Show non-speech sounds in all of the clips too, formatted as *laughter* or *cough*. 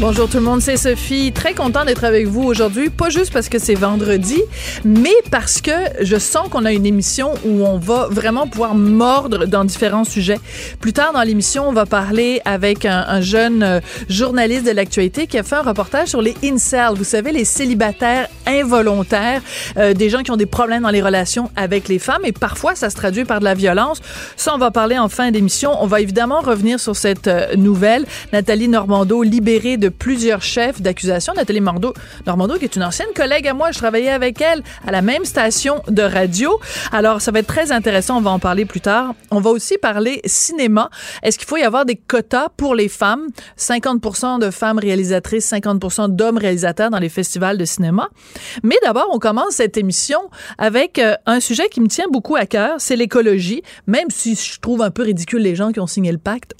Bonjour tout le monde, c'est Sophie. Très content d'être avec vous aujourd'hui, pas juste parce que c'est vendredi, mais parce que je sens qu'on a une émission où on va vraiment pouvoir mordre dans différents sujets. Plus tard dans l'émission, on va parler avec un, jeune euh, journaliste de l'actualité qui a fait un reportage sur les incels, vous savez, les célibataires involontaires, euh, des gens qui ont des problèmes dans les relations avec les femmes et parfois ça se traduit par de la violence. Ça, on va parler en fin d'émission. On va évidemment revenir sur cette euh, nouvelle. Nathalie Normando, libérée de de plusieurs chefs d'accusation. Nathalie Normando, Normando, qui est une ancienne collègue à moi, je travaillais avec elle à la même station de radio. Alors, ça va être très intéressant, on va en parler plus tard. On va aussi parler cinéma. Est-ce qu'il faut y avoir des quotas pour les femmes? 50 de femmes réalisatrices, 50 d'hommes réalisateurs dans les festivals de cinéma. Mais d'abord, on commence cette émission avec euh, un sujet qui me tient beaucoup à cœur, c'est l'écologie, même si je trouve un peu ridicule les gens qui ont signé le pacte.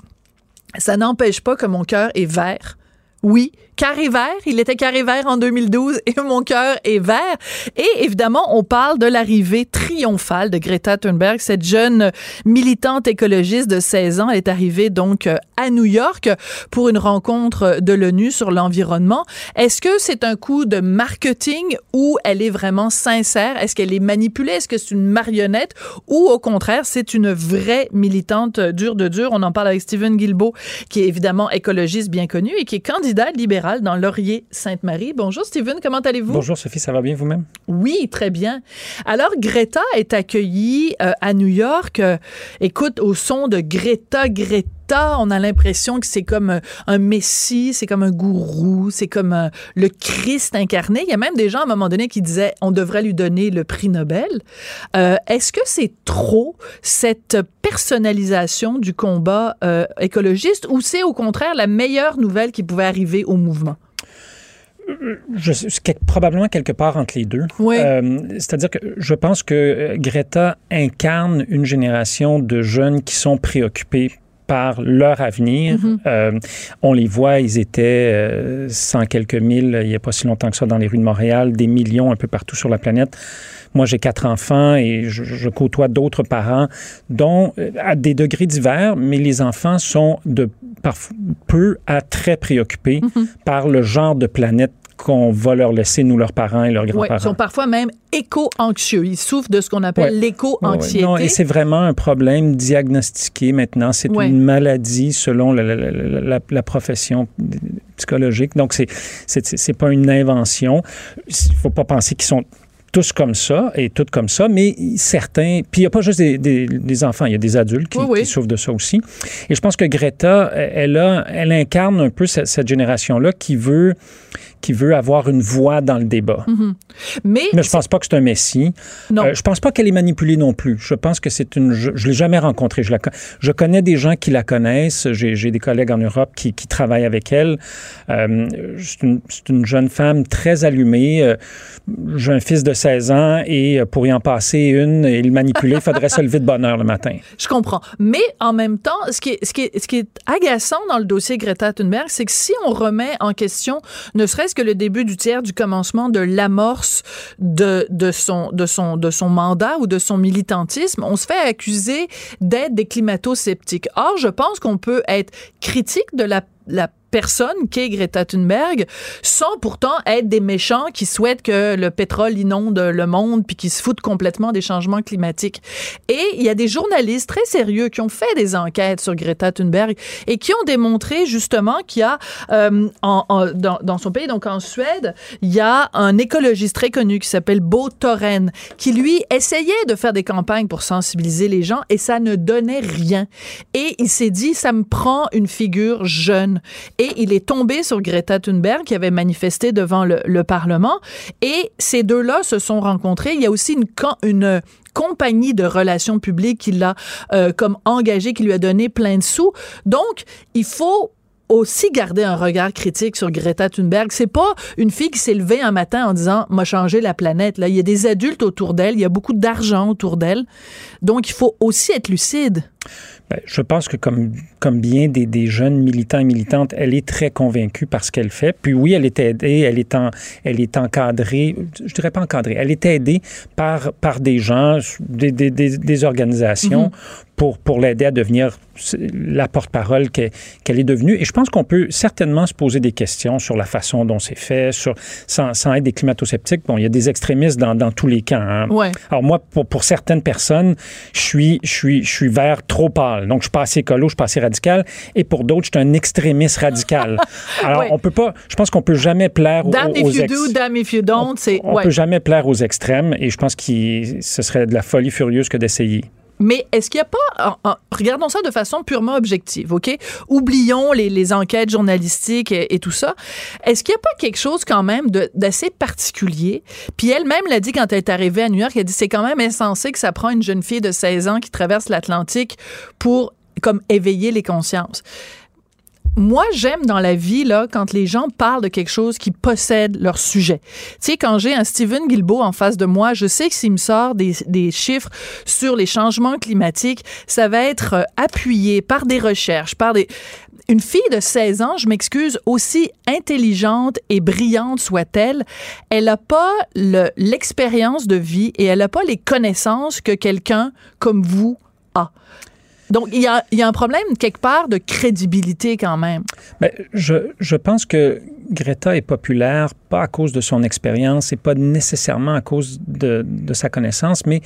Ça n'empêche pas que mon cœur est vert oui, carré vert. Il était carré vert en 2012 et mon cœur est vert. Et évidemment, on parle de l'arrivée triomphale de Greta Thunberg, cette jeune militante écologiste de 16 ans. Est arrivée donc euh, à New York pour une rencontre de l'ONU sur l'environnement. Est-ce que c'est un coup de marketing ou elle est vraiment sincère? Est-ce qu'elle est manipulée? Est-ce que c'est une marionnette? Ou au contraire, c'est une vraie militante dure de dur? On en parle avec Stephen Guilbeault, qui est évidemment écologiste bien connu et qui est candidat libéral dans Laurier-Sainte-Marie. Bonjour Steven, comment allez-vous? Bonjour Sophie, ça va bien vous-même? Oui, très bien. Alors Greta est accueillie euh, à New York. Euh, écoute, au son de Greta, Greta on a l'impression que c'est comme euh, un messie, c'est comme un gourou, c'est comme euh, le Christ incarné. Il y a même des gens à un moment donné qui disaient on devrait lui donner le prix Nobel. Euh, est-ce que c'est trop cette personnalisation du combat écologiste ou c'est au contraire la meilleure nouvelle qui pouvait arriver au mouvement? Je, probablement quelque part entre les deux. Oui. C'est-à-dire que je pense que Greta incarne une génération de jeunes qui sont préoccupés par leur avenir. Mm-hmm. Euh, on les voit, ils étaient euh, cent quelques mille il n'y a pas si longtemps que ça dans les rues de Montréal, des millions un peu partout sur la planète. Moi, j'ai quatre enfants et je, côtoie d'autres parents, dont euh, à des degrés divers, mais les enfants sont de peu à très préoccupés mm-hmm. par le genre de planète qu'on va leur laisser, nous, leurs parents et leurs grands-parents. ils sont parfois même éco-anxieux. Ils souffrent de ce qu'on appelle l'éco-anxiété. non, et c'est vraiment un problème diagnostiqué maintenant. C'est une maladie selon la, profession psychologique. Donc, c'est c'est pas une invention. Il faut pas penser qu'ils sont tous comme ça et toutes comme ça, mais certains. Puis il n'y a pas juste des, des, enfants, il y a des adultes qui, qui, souffrent de ça aussi. Et je pense que Greta, elle, a, elle incarne un peu cette, cette génération-là qui veut qui veut avoir une voix dans le débat. Mm-hmm. Mais, Mais je pense pas que c'est un messie. Non. Euh, je pense pas qu'elle est manipulée non plus. Je pense que c'est une. Je, je l'ai jamais rencontrée. Je, la, je connais des gens qui la connaissent. J'ai des collègues en Europe qui, qui travaillent avec elle. Euh, c'est une, une, jeune femme très allumée. Euh, j'ai un fils de 16 ans et euh, pour y en passer une et le manipuler, il faudrait se lever de bonne heure le matin. *laughs* Je comprends. Mais en même temps, ce qui est, ce qui est, ce qui est agaçant dans le dossier Greta Thunberg, c'est que si on remet en question ne serait-ce que le début du tiers du commencement de l'amorce de, de, son, de, son, de son mandat ou de son militantisme, on se fait accuser d'être des climato-sceptiques. Or, je pense qu'on peut être critique de la personne qu'est Greta Thunberg, sans pourtant être des méchants qui souhaitent que le pétrole inonde le monde puis qui se foutent complètement des changements climatiques. Et il y a des journalistes très sérieux qui ont fait des enquêtes sur Greta Thunberg et qui ont démontré justement qu'il y a euh, dans, son pays, donc en Suède, il y a un écologiste très connu qui s'appelle Bo Torren qui lui essayait de faire des campagnes pour sensibiliser les gens et ça ne donnait rien. Et il s'est dit, ça me prend une figure jeune. Et il est tombé sur Greta Thunberg qui avait manifesté devant le, Parlement et ces deux-là se sont rencontrés. Il y a aussi une, compagnie de relations publiques qui l'a euh, comme engagé, qui lui a donné plein de sous. Donc, il faut aussi garder un regard critique sur Greta Thunberg. C'est pas une fille qui s'est levée un matin en disant m'a changé la planète. Là, il y a des adultes autour d'elle, il y a beaucoup d'argent autour d'elle. Donc, il faut aussi être lucide. Ben, je pense que comme, comme bien des, jeunes militants et militantes, elle est très convaincue par ce qu'elle fait. Puis oui, elle est aidée, elle est, en, elle est encadrée, je dirais pas encadrée, elle est aidée par, par des gens, des, des, des organisations mm-hmm. Pour, pour l'aider à devenir la porte-parole qu'elle est devenue. Et je pense qu'on peut certainement se poser des questions sur la façon dont c'est fait, sur, sans, sans, être des climato-sceptiques. Bon, il y a des extrémistes dans, dans tous les camps. Hein. Ouais. Alors moi, pour, pour certaines personnes, je suis, je suis, je suis vert trop pâle. Donc, je suis pas assez écolo, je suis pas assez radical. Et pour d'autres, je suis un extrémiste radical. *laughs* Alors, Ouais. on peut pas, je pense qu'on peut jamais plaire aux, Damn aux if you ex- do, damn if you don't. On ouais. peut jamais plaire aux extrêmes et je pense que ce serait de la folie furieuse que d'essayer. Mais est-ce qu'il n'y a pas, regardons ça de façon purement objective, OK? Oublions les, enquêtes journalistiques et, tout ça. Est-ce qu'il n'y a pas quelque chose quand même d'assez particulier? Puis elle-même l'a dit quand elle est arrivée à New York, elle a dit c'est quand même insensé que ça prend une jeune fille de 16 ans qui traverse l'Atlantique pour comme éveiller les consciences. Moi, j'aime dans la vie, là, quand les gens parlent de quelque chose qui possède leur sujet. Tu sais, quand j'ai un Steven Guilbeault en face de moi, je sais que s'il me sort des, des chiffres sur les changements climatiques, ça va être euh, appuyé par des recherches, par des... Une fille de 16 ans, je m'excuse, aussi intelligente et brillante soit-elle, elle n'a pas le- l'expérience de vie et elle n'a pas les connaissances que quelqu'un comme vous a. Donc, il y a, y a un problème quelque part de crédibilité quand même. Ben, je, je pense que Greta est populaire pas à cause de son expérience et pas nécessairement à cause de, de sa connaissance, mais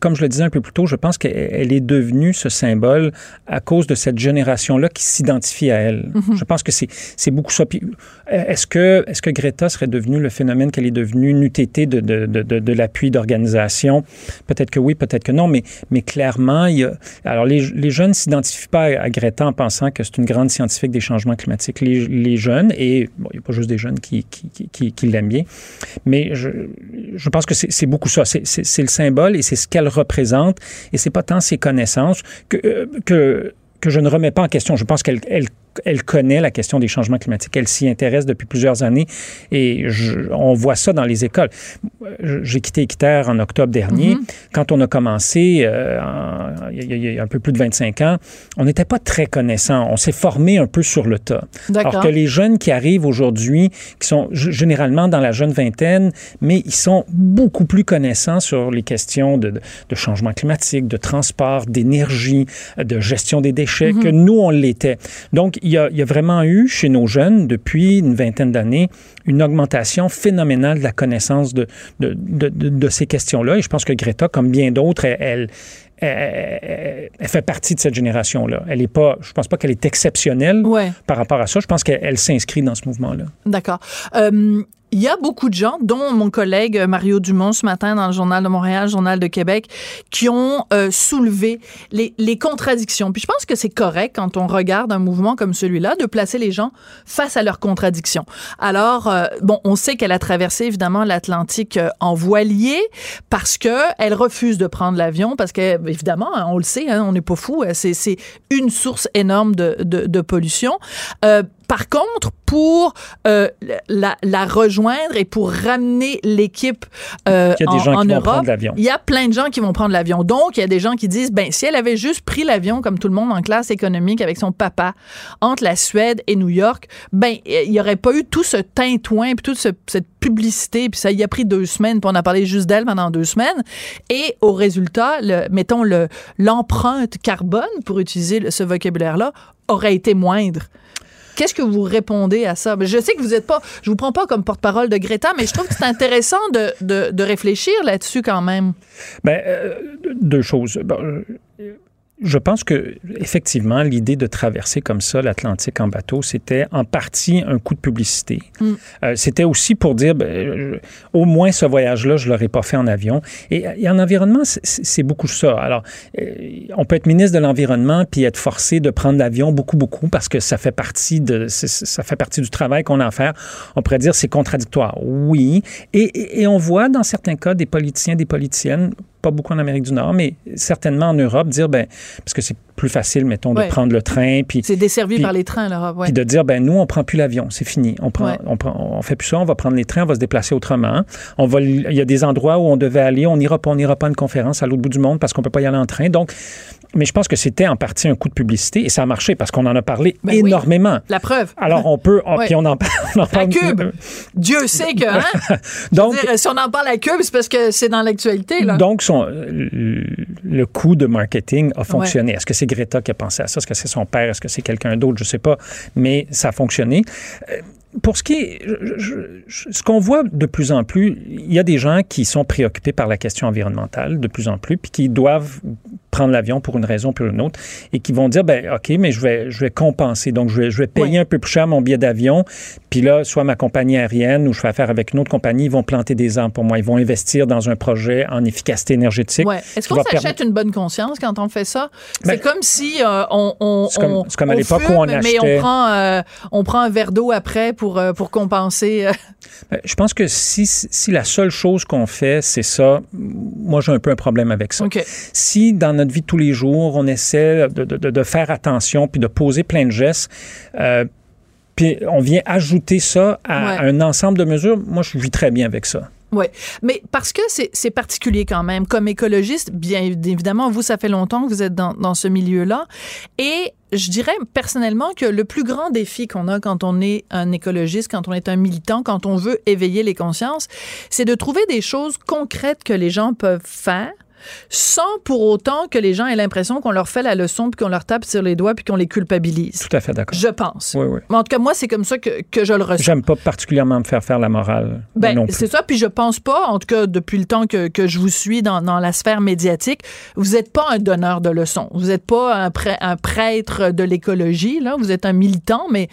comme je le disais un peu plus tôt, je pense qu'elle est devenue ce symbole à cause de cette génération-là qui s'identifie à elle. Mhm. Je pense que c'est beaucoup ça. Euh, Est-ce que, est que Greta serait devenue le phénomène qu'elle est devenue, une UTT de, de, de, de, l'appui d'organisation? Peut-être que oui, peut-être que non, mais, mais clairement, il y a... Alors, les, les jeunes ne s'identifient pas à, Greta en pensant que c'est une grande scientifique des changements climatiques. Les, les jeunes, et bon, il n'y a pas juste des jeunes qui, qui, qui, qui, l'aiment bien, mais je, je pense que c'est beaucoup ça. C'est le symbole et c'est ce qu'elle représente et c'est pas tant ses connaissances que, euh, que, que je ne remets pas en question. Je pense qu'elle elle, connaît la question des changements climatiques. Elle s'y intéresse depuis plusieurs années et je- on voit ça dans les écoles. J'ai quitté Équiterre en octobre dernier. Quand on a commencé, euh, en- il y, a- un peu plus de 25 ans, on n'était pas très connaissants. On s'est formé un peu sur le tas. Alors que les jeunes qui arrivent aujourd'hui, qui sont généralement dans la jeune vingtaine, mais ils sont beaucoup plus connaissants sur les questions de, changement climatique, de transport, d'énergie, de gestion des déchets, que nous, on l'était. Donc, il y, a, il y a vraiment eu chez nos jeunes, depuis une vingtaine d'années, une augmentation phénoménale de la connaissance de, de, de, de- de ces questions-là. Et je pense que Greta, comme bien d'autres, elle, elle, elle- elle fait partie de cette génération-là. Elle est pas, je pense pas qu'elle est exceptionnelle Ouais. par rapport à ça. Je pense qu'elle elle s'inscrit dans ce mouvement-là. D'accord. Euh, il y a beaucoup de gens, dont mon collègue Mario Dumont ce matin dans le Journal de Montréal, Journal de Québec, qui ont euh, soulevé les, les contradictions. Puis je pense que c'est correct quand on regarde un mouvement comme celui-là de placer les gens face à leurs contradictions. Alors, euh, bon, on sait qu'elle a traversé évidemment l'Atlantique euh, en voilier parce que elle refuse de prendre l'avion parce que évidemment, hein, on le sait, hein, on n'est pas fou. C'est c'est une source énorme de, de, de pollution. Euh, par contre, pour euh, la, la rejoindre et pour ramener l'équipe euh, Il y a des en, Europe, il y a plein de gens qui vont prendre l'avion. Donc, il y a des gens qui disent, ben, si elle avait juste pris l'avion comme tout le monde en classe économique avec son papa entre la Suède et New York, ben, il n'y aurait pas eu tout ce tintouin puis toute ce- cette publicité. Puis ça y a pris deux semaines. Puis on a parlé juste d'elle pendant deux semaines. Et au résultat, le, mettons le l'empreinte carbone, pour utiliser ce vocabulaire-là, aurait été moindre. Qu'est-ce que vous répondez à ça? Ben, Je sais que vous n'êtes pas, je vous prends pas comme porte-parole de Greta, mais je trouve que c'est intéressant de, de, réfléchir là-dessus quand même. Ben, euh, deux choses. Bon, euh, je pense que effectivement, l'idée de traverser comme ça l'Atlantique en bateau, c'était en partie un coup de publicité. Mm. Euh, c'était aussi pour dire, ben, euh, au moins ce voyage-là, je l'aurais pas fait en avion. Et, et en environnement, c'est- beaucoup ça. Alors, euh, on peut être ministre de l'environnement puis être forcé de prendre l'avion beaucoup, beaucoup parce que ça fait partie de, ça fait partie du travail qu'on a à faire. On pourrait dire c'est contradictoire. Oui. Et, et- et on voit dans certains cas des politiciens, des politiciennes pas beaucoup en Amérique du Nord, mais certainement en Europe, dire, ben, parce que c'est plus facile, mettons, de prendre le train. Puis C'est desservi Puis- par les trains, l'Europe. Ouais. puis de dire, ben nous, on prend plus l'avion, c'est fini. On prend, Ouais. on prend, on fait plus ça, on va prendre les trains, on va se déplacer autrement. On va, il y a des endroits où on devait aller, on n'ira pas, on n'ira pas à une conférence à l'autre bout du monde parce qu'on peut pas y aller en train. Donc, mais je pense que c'était en partie un coup de publicité et ça a marché parce qu'on en a parlé Ben oui. énormément. La preuve. Alors on peut, on- Ouais. puis on en, parle- on en À parle. Cube. Dieu sait que, hein? *laughs* Donc, dire, si on en parle à Cube, c'est parce que c'est dans l'actualité, là. Donc, son, le le coup de marketing a fonctionné. Est-ce que c'est Greta qui a pensé à ça? Est-ce que c'est son père? Est-ce que c'est quelqu'un d'autre? Je ne sais pas. Mais ça a fonctionné. Euh, Pour ce qui est, ce qu'on voit de plus en plus, il y a des gens qui sont préoccupés par la question environnementale de plus en plus, puis qui doivent prendre l'avion pour une raison ou pour une autre, et qui vont dire, ben ok, mais je vais, je vais compenser, donc je vais, je vais payer Oui. un peu plus cher mon billet d'avion, puis là, soit ma compagnie aérienne ou je fais affaire avec une autre compagnie, ils vont planter des arbres pour moi, ils vont investir dans un projet en efficacité énergétique. Ouais. Est-ce qu'on s'achète permettre- une bonne conscience quand on fait ça? Ben, c'est comme si euh, on, on, c'est comme- à l'époque où on mais achetait- on prend, euh, on prend un verre d'eau après pour, euh, pour compenser. Ben, Je pense que si, si la seule chose qu'on fait, c'est ça, moi j'ai un peu un problème avec ça. OK. Si dans notre vie de tous les jours, on essaie de, de- de faire attention puis de poser plein de gestes, euh, puis on vient ajouter ça à Ouais. un ensemble de mesures, moi je vis très bien avec ça. Oui, mais parce que c'est c'est particulier quand même. Comme écologiste, bien évidemment, vous, ça fait longtemps que vous êtes dans, dans ce milieu-là. Et je dirais personnellement que le plus grand défi qu'on a quand on est un écologiste, quand on est un militant, quand on veut éveiller les consciences, c'est de trouver des choses concrètes que les gens peuvent faire sans pour autant que les gens aient l'impression qu'on leur fait la leçon puis qu'on leur tape sur les doigts puis qu'on les culpabilise. Tout à fait d'accord. Je pense. Oui, oui. Mais en tout cas, moi, c'est comme ça que, que je le ressens. J'aime pas particulièrement me faire faire la morale. Ben, c'est ça. Puis je pense pas, en tout cas, depuis le temps que, que je vous suis dans, dans la sphère médiatique, vous n'êtes pas un donneur de leçons. Vous n'êtes pas un, prê- un prêtre de l'écologie, là. Vous êtes un militant, mais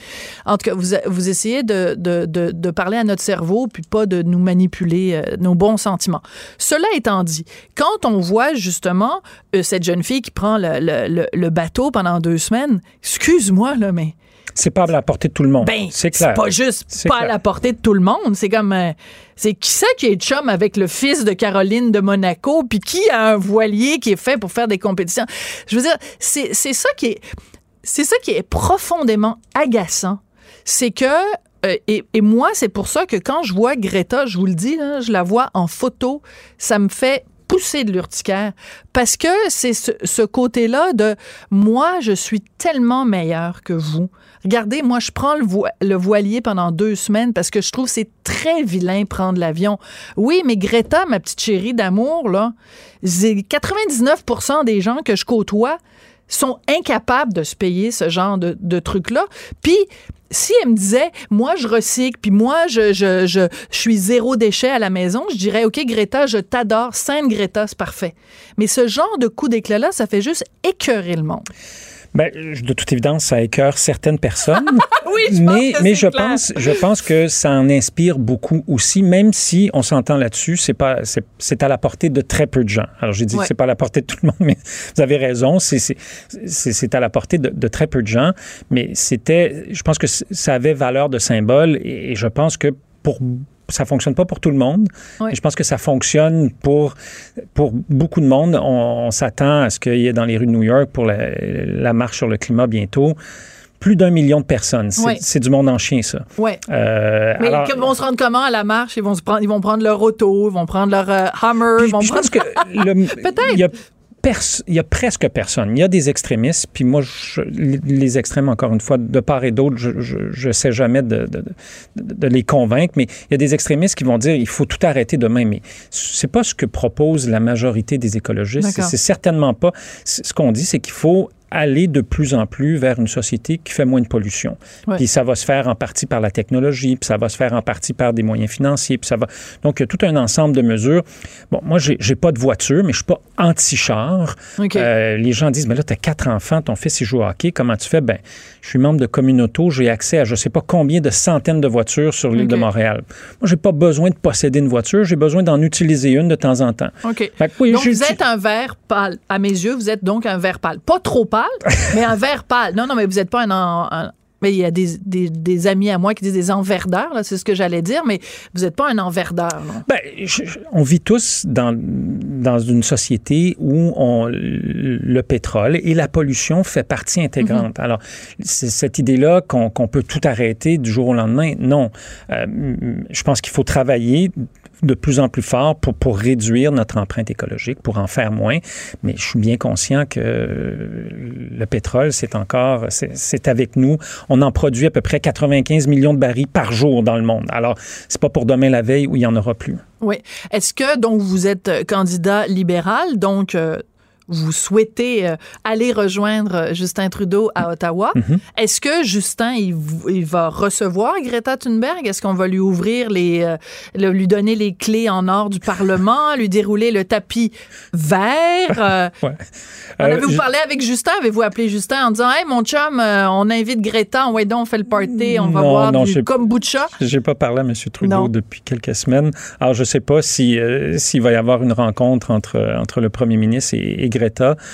en tout cas, vous, vous essayez de, de, de, de parler à notre cerveau, puis pas de nous manipuler euh, nos bons sentiments. Cela étant dit, quand on voit justement euh, cette jeune fille qui prend le, le, le, le bateau pendant deux semaines, excuse-moi, là, mais C'est pas à la portée de tout le monde. ben, c'est c'est clair. pas juste C'est pas à la portée de tout le monde. C'est comme. euh, c'est qui ça qui est chum avec le fils de Caroline de Monaco, puis qui a un voilier qui est fait pour faire des compétitions? Je veux dire, c'est c'est ça qui est. C'est ça qui est profondément agaçant. C'est que. euh, et, et moi, c'est pour ça que quand je vois Greta, je vous le dis, là, je la vois en photo, ça me fait pousser de l'urticaire parce que c'est ce, côté-là de moi, je suis tellement meilleur que vous. Regardez, moi, je prends le, vo- le voilier pendant deux semaines parce que je trouve c'est très vilain prendre l'avion. Oui, mais Greta, ma petite chérie d'amour, là, c'est 99 des gens que je côtoie sont incapables de se payer ce genre de, de truc-là. Puis, si elle me disait, moi, je recycle, puis moi, je, je, je, suis zéro déchet à la maison, je dirais, OK, Greta, je t'adore, Sainte Greta, c'est parfait. Mais ce genre de coup d'éclat-là, ça fait juste écœurer le monde. Ben, de toute évidence, ça écœure certaines personnes. *laughs* Oui, je pense mais que mais je clair. pense je pense que ça en inspire beaucoup aussi même si on s'entend là-dessus c'est pas c'est, à la portée de très peu de gens alors j'ai dit Ouais. c'est pas à la portée de tout le monde *laughs* mais vous avez raison c'est c'est, à la portée de, de très peu de gens mais c'était je pense que ça avait valeur de symbole et, et je pense que pour ça fonctionne pas pour tout le monde. Je pense que ça fonctionne pour, pour beaucoup de monde. On, on s'attend à ce qu'il y ait dans les rues de New York pour la, la marche sur le climat bientôt plus d'un million de personnes. C'est, Ouais. du monde en chien, ça. Euh, Mais alors- ils vont se rendre comment à la marche? Ils vont, se prendre, ils vont prendre leur auto, ils vont prendre leur euh, Hummer, Puis- ils vont puis je prendre... pense que le- *laughs* Peut-être. Il y a presque personne. Il y a des extrémistes, puis moi, je- les extrêmes, encore une fois, de part et d'autre, je ne sais jamais de, de- de- de les convaincre, mais il y a des extrémistes qui vont dire il faut tout arrêter demain. Mais c'est pas ce que propose la majorité des écologistes. C'est certainement pas. Ce qu'on dit, c'est qu'il faut aller de plus en plus vers une société qui fait moins de pollution. Ouais. Puis ça va se faire en partie par la technologie, puis ça va se faire en partie par des moyens financiers, puis ça va... Donc, il y a tout un ensemble de mesures. Bon, moi, j'ai j'ai pas de voiture, mais je suis pas anti-char. Euh, les gens disent, mais là, tu as quatre enfants, ton fils, il joue au hockey, comment tu fais? Ben, je suis membre de Communauto, j'ai accès à je sais pas combien de centaines de voitures sur l'île de Montréal. Moi, j'ai pas besoin de posséder une voiture, j'ai besoin d'en utiliser une de temps en temps. OK. Fait que oui, donc, vous êtes un vert pâle. À mes yeux, vous êtes donc un vert pâle. Pas trop pâle, mais un vert pâle. Non, non, mais vous n'êtes pas un, Mais il y a des, des, des amis à moi qui disent des enverdeurs, c'est ce que j'allais dire, mais vous n'êtes pas un enverdeur. non? Ben, je- je- on vit tous dans, dans une société où on, le pétrole et la pollution fait partie intégrante. Alors, c'est cette idée-là qu'on qu'on peut tout arrêter du jour au lendemain, non. Euh, je pense qu'il faut travailler de plus en plus fort pour, pour réduire notre empreinte écologique, pour en faire moins. Mais je suis bien conscient que le pétrole, c'est encore, c'est c'est avec nous. On en produit à peu près 95 millions de barils par jour dans le monde. Alors, c'est pas pour demain la veille où il y en aura plus. Oui. Est-ce que, donc, vous êtes euh, candidat libéral, donc euh, vous souhaitez euh, aller rejoindre euh, Justin Trudeau à Ottawa? Mhm. Est-ce que Justin, il, va recevoir Greta Thunberg? Est-ce qu'on va lui ouvrir les, euh, lui donner les clés en or du Parlement, *laughs* lui dérouler le tapis vert? Euh, Ouais. Euh, avez-vous je- parlé avec Justin? Avez-vous appelé Justin en disant, hey, mon chum, on invite Greta, ouais, donc, on fait le party, on va Non, boire non, du kombucha? J'ai pas parlé à M. Trudeau Non. depuis quelques semaines. Alors, je sais pas si, euh, s'il va y avoir une rencontre entre, entre le premier ministre et, et Greta.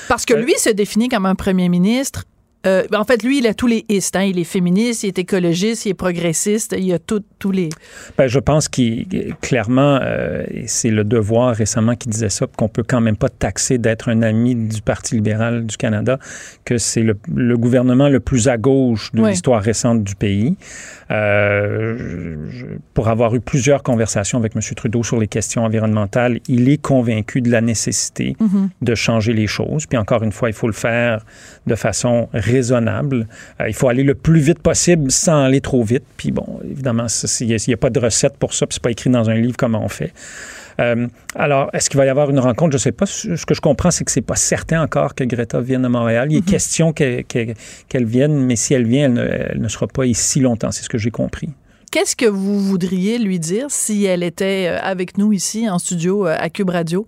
Parce que Euh, lui se définit comme un premier ministre. Euh, en fait, lui, il a tous les istes. hein. Il est féministe, il est écologiste, il est progressiste, il a tous les. Ben, je pense qu'il clairement, euh, c'est le devoir récemment qui disait ça, qu'on peut quand même pas taxer d'être un ami du Parti libéral du Canada, que c'est le, le gouvernement le plus à gauche de l'histoire récente du pays. Euh, je- pour avoir eu plusieurs conversations avec M. Trudeau sur les questions environnementales, il est convaincu de la nécessité Mhm. de changer les choses. Puis encore une fois, il faut le faire de façon raisonnable. Euh, il faut aller le plus vite possible sans aller trop vite. Puis bon, évidemment, il n'y a, pas de recette pour ça, puis c'est pas écrit dans un livre comment on fait. Euh, alors, est-ce qu'il va y avoir une rencontre? Je ne sais pas. Ce que je comprends, c'est que c'est pas certain encore que Greta vienne à Montréal. Il est question qu'elle qu'elle- qu'elle vienne, mais si elle vient, elle ne, elle ne sera pas ici longtemps. C'est ce que j'ai compris. Qu'est-ce que vous voudriez lui dire si elle était euh, avec nous ici en studio à Cube Radio?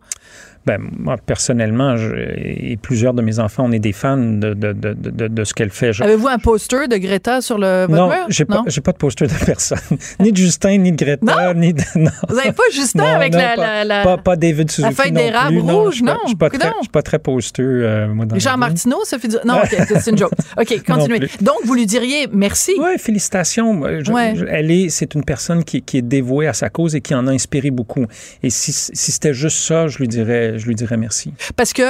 Ben, moi, personnellement, je- et plusieurs de mes enfants, on est des fans de, de, de, de, de ce qu'elle fait. Je- Avez-vous un poster de Greta sur le votre non, mur? j'ai pas, Non? j'ai pas de poster de personne. *laughs* ni de Justin, ni de Greta, ni de. Non. Vous n'avez pas Justin Non, avec non, la, pas, la, la- pas, pas David Suzuki. feuille non d'érable rouge, non. Je suis pas, très- Coudonc. je suis pas très posteux, euh, moi, dans la Jean. Martineau, ça fait du... Non, OK, c'est une joke. *laughs* OK, continuez. Donc, vous lui diriez merci. Oui, félicitations. Moi, je- Ouais. je- elle est, c'est une personne qui, qui est dévouée à sa cause et qui en a inspiré beaucoup. Et si, si c'était juste ça, je lui dirais, je lui dirais merci. Parce que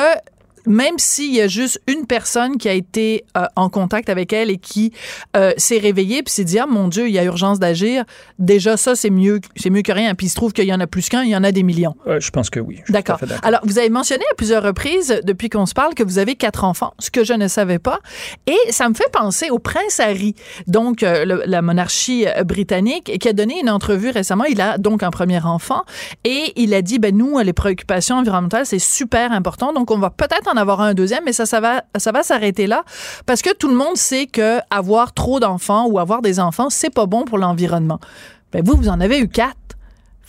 même s'il y a juste une personne qui a été euh, en contact avec elle et qui euh, s'est réveillée puis s'est dit ah mon Dieu il y a urgence d'agir déjà ça c'est mieux c'est mieux que rien puis il se trouve qu'il y en a plus qu'un il y en a des millions Euh, je pense que oui. D'accord. Alors, vous avez mentionné à plusieurs reprises, depuis qu'on se parle, que vous avez quatre enfants, ce que je ne savais pas. Et ça me fait penser au prince Harry, donc euh, le- la monarchie britannique, qui a donné une entrevue récemment. Il a donc un premier enfant et il a dit, ben nous, les préoccupations environnementales, c'est super important. Donc, on va peut-être en avoir un deuxième, mais ça, va s'arrêter là parce que tout le monde sait que avoir trop d'enfants ou avoir des enfants, c'est pas bon pour l'environnement. Ben vous, vous en avez eu quatre.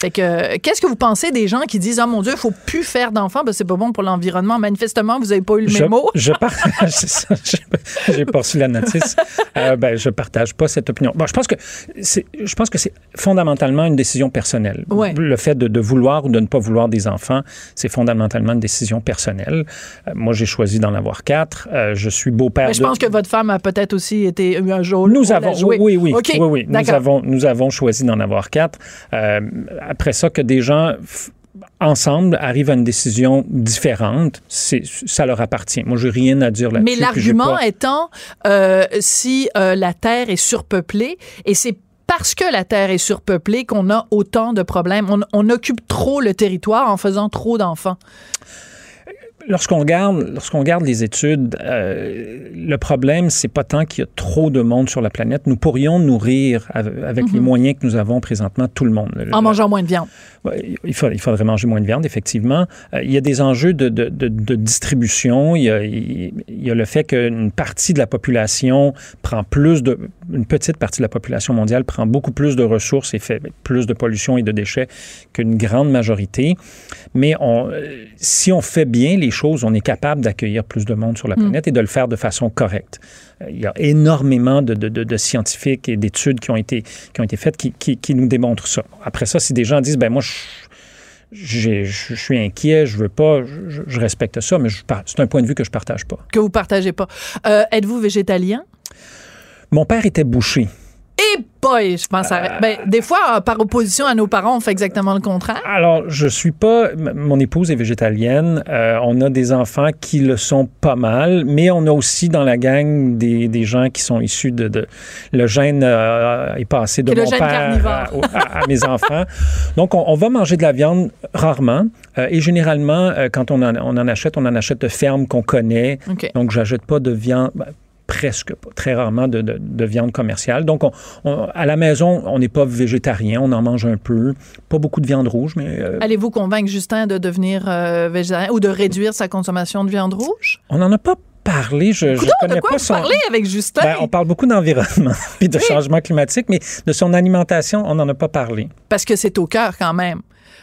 Fait que, qu'est-ce que vous pensez des gens qui disent, oh mon Dieu, il faut plus faire d'enfants parce que c'est pas bon pour l'environnement? Manifestement, vous avez pas eu le je, mémo. je par- *laughs* c'est ça, je- *laughs* j'ai pas reçu la notice. Euh, ben, je partage pas cette opinion. Bon, je pense que c'est, je pense que c'est fondamentalement une décision personnelle. Ouais. Le fait de, de vouloir ou de ne pas vouloir des enfants, c'est fondamentalement une décision personnelle. Euh, moi, j'ai choisi d'en avoir quatre. Euh, je suis beau-père. Mais je de- pense que votre femme a peut-être aussi été eu un jour. Nous avons, oui, oui, oui, oui, oui. Nous avons, nous avons choisi d'en avoir quatre. Après ça, que des gens ensemble arrivent à une décision différente, ça leur appartient. Moi, j'ai rien à dire là-dessus. Mais l'argument pas- étant, euh, si euh, la Terre est surpeuplée, et c'est parce que la Terre est surpeuplée qu'on a autant de problèmes. On, on occupe trop le territoire en faisant trop d'enfants. Lorsqu'on regarde, lorsqu'on regarde les études, euh, le problème, c'est pas tant qu'il y a trop de monde sur la planète. Nous pourrions nourrir av- avec les moyens que nous avons présentement tout le monde. Le- Mhm. En mangeant moins de viande. Il, faut- il faudrait manger moins de viande, effectivement. Euh, il y a des enjeux de, de- de- de distribution. Il y, a, il y a le fait qu'une partie de la population prend plus de... Une petite partie de la population mondiale prend beaucoup plus de ressources et fait plus de pollution et de déchets qu'une grande majorité. Mais on, euh, si on fait bien les choses, on est capable d'accueillir plus de monde sur la planète et de le faire de façon correcte. Euh, Il y a énormément de, de- de- de scientifiques et d'études qui ont été, qui ont été faites qui, qui- qui nous démontrent ça. Après ça, si des gens disent, ben moi, je, suis inquiet, je veux pas, je, je respecte ça, mais c'est un point de vue que je partage pas. que vous partagez pas. Euh, Êtes-vous végétalien? Mon père était boucher. Et boy, je pense à... ben, des fois, euh, par opposition à nos parents, on fait exactement le contraire. Alors, je suis pas. Mon épouse est végétalienne. Euh, on a des enfants qui le sont pas mal, mais on a aussi dans la gang des, des gens qui sont issus de. de- le gène euh, est passé de le mon gène père à, au- à- à mes enfants. Donc, on, on va manger de la viande rarement. Euh, et généralement, euh, quand on en, on en achète, on en achète de fermes qu'on connaît. OK. Donc, j'achète pas de viande. ben, presque pas, très rarement de, de- de viande commerciale. Donc, on- on- à la maison, on n'est pas végétarien, on en mange un peu. Pas beaucoup de viande rouge, mais euh, Allez-vous convaincre Justin de devenir euh, végétarien ou de réduire sa consommation de viande rouge? on n'en a pas parlé. Je, je Coudonc, connais de quoi pas vous son. parlez avec Justin? Ben, on parle beaucoup d'environnement *laughs* et de changement climatique, mais de son alimentation, on n'en a pas parlé. Parce que c'est au cœur quand même.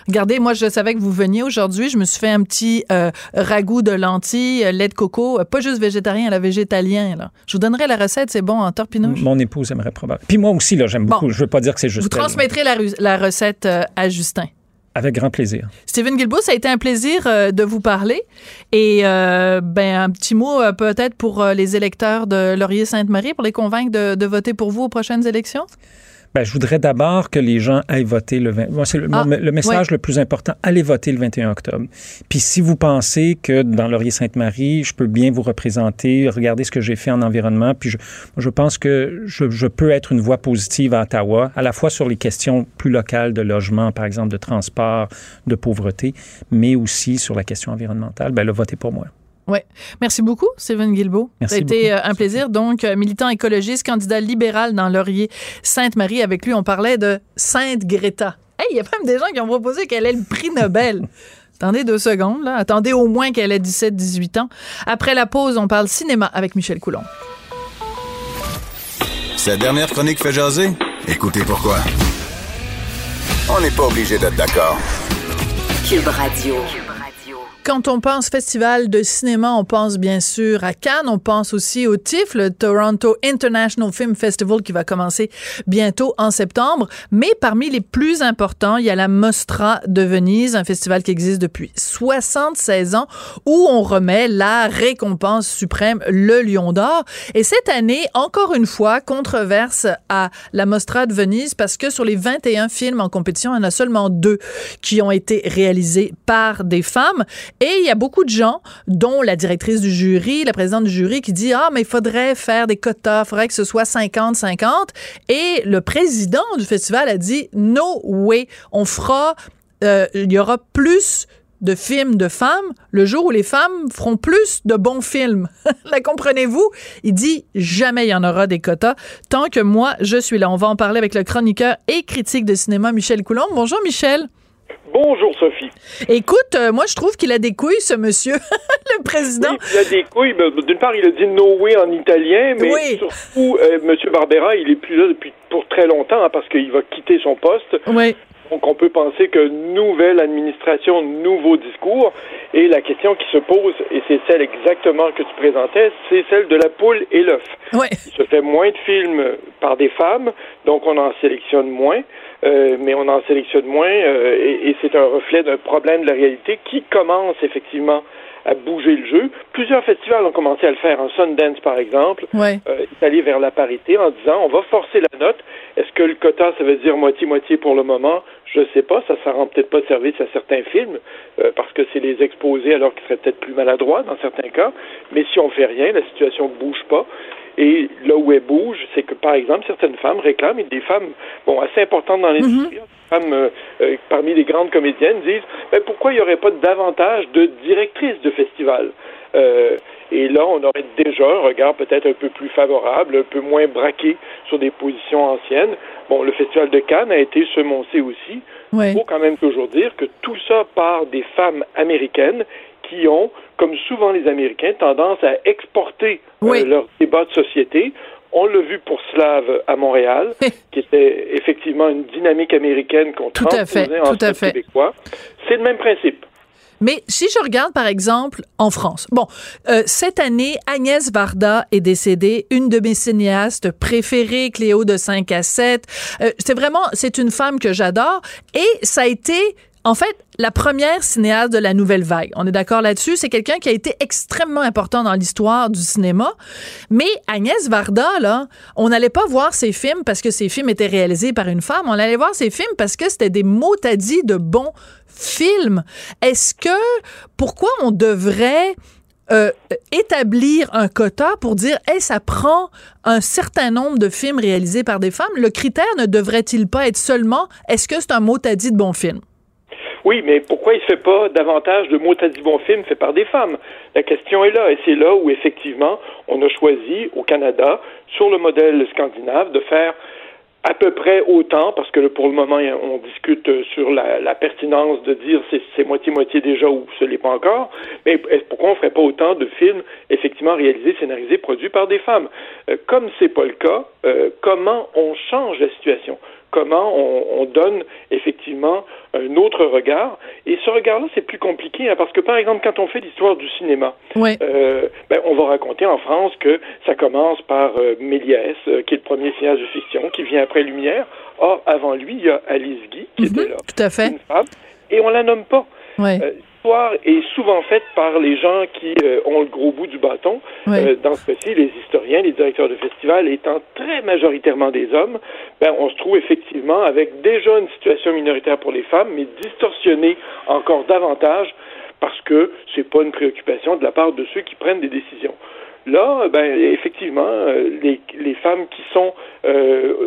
Regardez, moi, je savais que vous veniez aujourd'hui. Je me suis fait un petit euh, ragoût de lentilles, euh, lait de coco, euh, pas juste végétarien, la végétalien. Là. Je vous donnerai la recette, c'est bon en torpinouche. Mon épouse aimerait probablement. Puis moi aussi, là, j'aime Bon. beaucoup. Je veux pas dire que c'est juste Vous transmettrez la, recette euh, à Justin. Avec grand plaisir. Stephen Guilbeault, ça a été un plaisir euh, de vous parler. Et euh, ben un petit mot euh, peut-être pour les électeurs de Laurier-Sainte-Marie pour les convaincre de, de voter pour vous aux prochaines élections? Ben, je voudrais d'abord que les gens aillent voter le 20. Moi, c'est le, Ah, mon- le message le plus important. Allez voter le 21 octobre. Puis si vous pensez que dans Laurier-Sainte-Marie, je peux bien vous représenter, regardez ce que j'ai fait en environnement, puis je, je pense que je, je peux être une voix positive à Ottawa, à la fois sur les questions plus locales de logement, par exemple, de transport, de pauvreté, mais aussi sur la question environnementale. Ben là, votez pour moi. Oui. Merci beaucoup, Stephen Guilbeault. Merci Ça a été beaucoup. euh, un plaisir. Donc, euh, militant écologiste, candidat libéral dans Laurier-Sainte-Marie. Avec lui, on parlait de Sainte Greta. Hey, il y a même des gens qui ont proposé qu'elle ait le prix Nobel. *laughs* Attendez deux secondes, là. Attendez au moins qu'elle ait 17-18 ans. Après la pause, on parle cinéma avec Michel Coulon. Cette dernière chronique fait jaser? Écoutez pourquoi. On n'est pas obligé d'être d'accord. Cube Radio. Quand on pense festival de cinéma, on pense bien sûr à Cannes, on pense aussi au TIFF, le Toronto International Film Festival qui va commencer bientôt en septembre. Mais parmi les plus importants, il y a la Mostra de Venise, un festival qui existe depuis 76 ans où on remet la récompense suprême, le Lion d'Or. Et cette année, encore une fois, controverse à la Mostra de Venise parce que sur les 21 films en compétition, il y en a seulement deux qui ont été réalisés par des femmes. Et il y a beaucoup de gens, dont la directrice du jury, la présidente du jury, qui dit Ah, mais il faudrait faire des quotas, il faudrait que ce soit 50-50. Et le président du festival a dit No way, on fera, euh, il y aura plus de films de femmes le jour où les femmes feront plus de bons films. *laughs* La comprenez-vous? Il dit jamais il y en aura des quotas tant que moi je suis là. On va en parler avec le chroniqueur et critique de cinéma Michel Coulomb. Bonjour Michel. Bonjour Sophie. Écoute, euh, moi je trouve qu'il a des couilles ce monsieur, *laughs* le président. Oui, il a des couilles. D'une part, il a dit no way en italien, mais Oui. surtout, euh, Monsieur Barbera, il est plus là depuis pour très longtemps hein, parce qu'il va quitter son poste. Oui. Donc, on peut penser que nouvelle administration, nouveau discours. Et la question qui se pose, et c'est celle exactement que tu présentais, c'est celle de la poule et l'œuf. Oui. Il se fait moins de films par des femmes, donc on en sélectionne moins, euh, mais on en sélectionne moins, euh, et, et c'est un reflet d'un problème de la réalité qui commence effectivement à bouger le jeu. Plusieurs festivals ont commencé à le faire. En Sundance, par exemple, Oui. euh, est allé vers la parité en disant on va forcer la note. Est-ce que le quota, ça veut dire moitié-moitié pour le moment? Je sais pas. Ça, ça rend peut-être pas service à certains films euh, parce que c'est les exposer alors qu'ils seraient peut-être plus maladroits dans certains cas. Mais si on fait rien, la situation bouge pas. Et là où elle bouge, c'est que, par exemple, certaines femmes réclament, et des femmes bon, assez importantes dans l'industrie, des femmes euh, euh, parmi les grandes comédiennes disent ben, pourquoi il n'y aurait pas davantage de directrices de festivals Euh, Et là, on aurait déjà un regard peut-être un peu plus favorable, un peu moins braqué sur des positions anciennes. Bon, le Festival de Cannes a été semoncé aussi. Il faut quand même toujours dire que tout ça part des femmes américaines qui ont, comme souvent les Américains, tendance à exporter euh, Oui. leur débat de société. On l'a vu pour Slave à Montréal, *laughs* qui était effectivement une dynamique américaine qu'on transposait en fait. québécois. C'est le même principe. Mais si je regarde, par exemple, en France, bon, euh, cette année, Agnès Varda est décédée, une de mes cinéastes préférées, Cléo de 5 à 7. Euh, c'est vraiment, c'est une femme que j'adore. Et ça a été, en fait, la première cinéaste de la nouvelle vague. On est d'accord là-dessus? C'est quelqu'un qui a été extrêmement important dans l'histoire du cinéma. Mais Agnès Varda, là, on n'allait pas voir ses films parce que ses films étaient réalisés par une femme. On allait voir ses films parce que c'était des dit de bons films. Est-ce que, pourquoi on devrait euh, établir un quota pour dire, hey, ça prend un certain nombre de films réalisés par des femmes? Le critère ne devrait-il pas être seulement, est-ce que c'est un mot à dit de bon film? Oui, mais pourquoi il ne fait pas davantage de mots à dit bon film fait par des femmes? La question est là, et c'est là où effectivement on a choisi au Canada, sur le modèle scandinave, de faire à peu près autant, parce que pour le moment, on discute sur la, pertinence de dire c'est moitié-moitié déjà ou ce n'est pas encore, mais pourquoi on ne ferait pas autant de films effectivement réalisés, scénarisés, produits par des femmes? Euh, comme c'est pas le cas, euh, comment on change la situation? Comment on, donne effectivement un autre regard. Et ce regard-là, c'est plus compliqué, hein, parce que par exemple, quand on fait l'histoire du cinéma, euh, ben, on va raconter en France que ça commence par euh, Méliès, euh, qui est le premier cinéaste de fiction, qui vient après Lumière. Or, avant lui, il y a Alice Guy, qui était là, tout à fait. une femme, et on la nomme pas. Ouais est souvent faite par les gens qui euh, ont le gros bout du bâton. Euh, dans ce cas-ci, les historiens, les directeurs de festivals étant très majoritairement des hommes, ben, on se trouve effectivement avec déjà une situation minoritaire pour les femmes, mais distorsionnée encore davantage parce que c'est pas une préoccupation de la part de ceux qui prennent des décisions. Là, ben, effectivement, euh, les, les femmes qui sont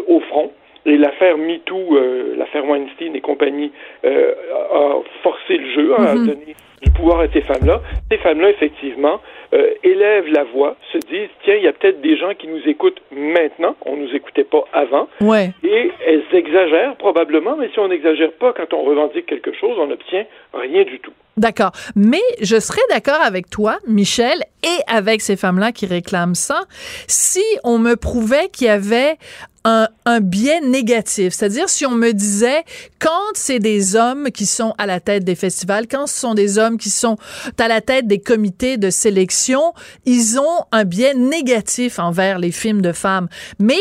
au front, et l'affaire MeToo, euh, l'affaire Weinstein et compagnie, euh, a forcé le jeu, hein, a mhm. donné du pouvoir à ces femmes-là. Ces femmes-là, effectivement, euh, élèvent la voix, se disent, tiens, il y a peut-être des gens qui nous écoutent maintenant, on nous écoutait pas avant. Ouais. Et elles exagèrent probablement, mais si on n'exagère pas quand on revendique quelque chose, on n'obtient rien du tout. D'accord. Mais je serais d'accord avec toi, Michel, et avec ces femmes-là qui réclament ça, si on me prouvait qu'il y avait un, un, biais négatif. C'est-à-dire, si on me disait, quand c'est des hommes qui sont à la tête des festivals, quand ce sont des hommes qui sont à la tête des comités de sélection, ils ont un biais négatif envers les films de femmes. Mais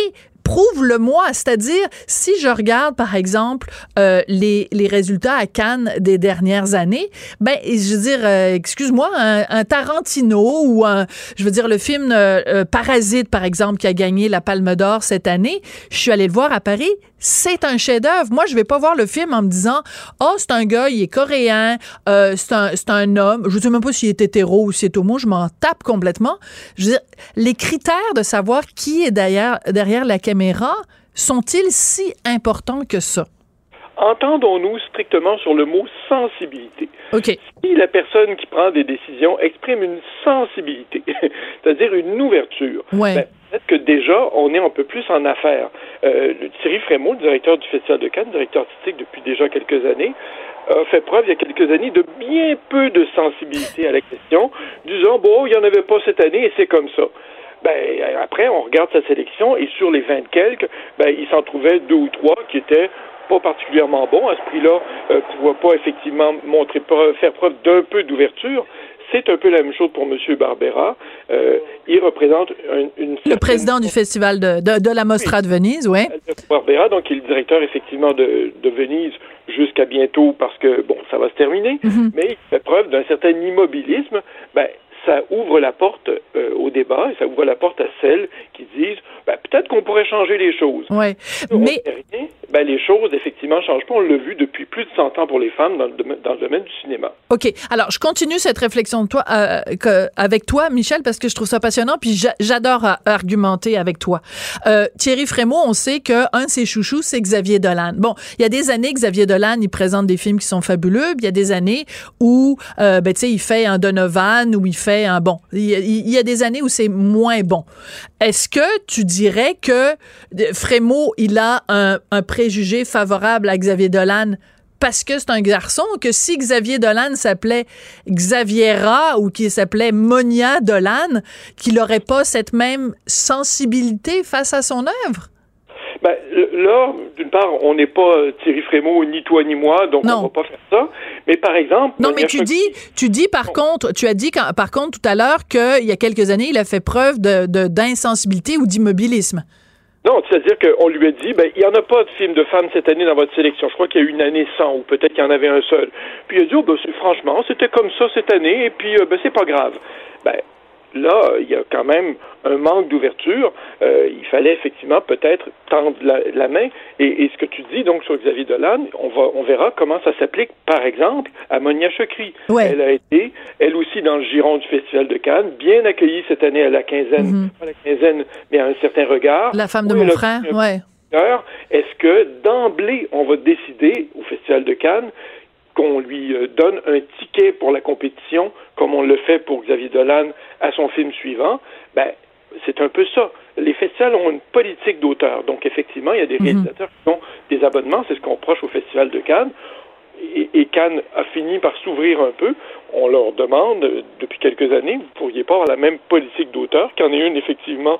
prouve-le-moi. C'est-à-dire, si je regarde, par exemple, euh, les, les résultats à Cannes des dernières années, ben, je veux dire, euh, excuse-moi, un, Tarantino ou un, je veux dire, le film euh, Parasite, par exemple, qui a gagné la Palme d'Or cette année, je suis allée le voir à Paris, c'est un chef-d'œuvre. Moi, je vais pas voir le film en me disant, oh, c'est un gars, il est coréen, c'est un, un homme. Je sais même pas s'il est hétéro ou s'il est homo, je m'en tape complètement. Je veux dire, les critères de savoir qui est derrière, derrière la caméra sont-ils si importants que ça? Entendons-nous strictement sur le mot sensibilité. OK. Si la personne qui prend des décisions exprime une sensibilité, *laughs* c'est-à-dire une ouverture, ouais. Ben, déjà, on est un peu plus en affaires. Euh, Thierry Frémaux, directeur du Festival de Cannes, directeur artistique depuis déjà quelques années, a fait preuve il y a quelques années de bien peu de sensibilité à la question, disant, bon, il n'y en avait pas cette année et c'est comme ça ben, après, on regarde sa sélection et sur les vingt quelques, ben, il s'en trouvait deux ou trois qui étaient pas particulièrement bons à ce prix-là, euh, pouvoir pas effectivement montrer, faire preuve d'un peu d'ouverture. C'est un peu la même chose pour M. Barbera. Euh, il représente une, Le président du festival de, de, la Mostra de Venise, oui. Barbera, donc, il est le directeur effectivement de, de Venise jusqu'à bientôt parce que, bon, ça va se terminer, mm-hmm. mais il fait preuve d'un certain immobilisme. Ben, ça ouvre la porte euh, au débat et ça ouvre la porte à celles qui disent ben, peut-être qu'on pourrait changer les choses. Oui. Mais ben, les choses effectivement changent pas. On l'a vu depuis plus de 100 ans pour les femmes dans le, domaine, dans le domaine du cinéma. OK. Alors, je continue cette réflexion de toi, euh, que, avec toi, Michel, parce que je trouve ça passionnant, puis j'adore argumenter avec toi. Euh, Thierry Frémaux, on sait qu'un de ses chouchous, c'est Xavier Dolan. Bon, il y a des années, Xavier Dolan, il présente des films qui sont fabuleux, il y a des années où, ben, tu sais, il fait un Donovan, où il fait un bon. Il y, a, des années où c'est moins bon. Est-ce que tu dirais que Frémaux, il a un, préjugé favorable à Xavier Dolan? Parce que c'est un garçon, que si Xavier Dolan s'appelait Xaviera ou qu'il s'appelait Monia Dolan, qu'il n'aurait pas cette même sensibilité face à son œuvre? Ben, là, d'une part, on n'est pas Thierry Frémaux, ni toi ni moi, donc on on va pas faire ça. Mais par exemple... Non, mais tu dis, tu dis par contre, tu as dit par contre tout à l'heure qu'il y a quelques années, il a fait preuve de d'insensibilité ou d'immobilisme. Non, c'est-à-dire qu'on lui a dit, ben, il n'y en a pas de film de femmes cette année dans votre sélection. Je crois qu'il y a eu une année sans, ou peut-être qu'il y en avait un seul. Puis il a dit, oh, ben, franchement, c'était comme ça cette année, et puis, euh, ben, c'est pas grave. Ben, là, il y a quand même un manque d'ouverture. Euh, il fallait effectivement peut-être tendre la, main. Et, ce que tu dis donc sur Xavier Dolan, on va, on verra comment ça s'applique, par exemple, à Monia Chokri. Elle a été, elle aussi, dans le giron du Festival de Cannes, bien accueillie cette année à la quinzaine, mhm. pas la quinzaine, mais à un certain regard. La femme de mon frère, ouais. Est-ce que d'emblée, on va décider au Festival de Cannes qu'on lui euh, donne un ticket pour la compétition, comme on le fait pour Xavier Dolan à son film suivant, ben, c'est un peu ça. Les festivals ont une politique d'auteur. Donc, effectivement, il y a des mhm. réalisateurs qui ont des abonnements. C'est ce qu'on reproche au Festival de Cannes. Et, Cannes a fini par s'ouvrir un peu. On leur demande, depuis quelques années, vous pourriez pas avoir la même politique d'auteur, qu'en est une, effectivement,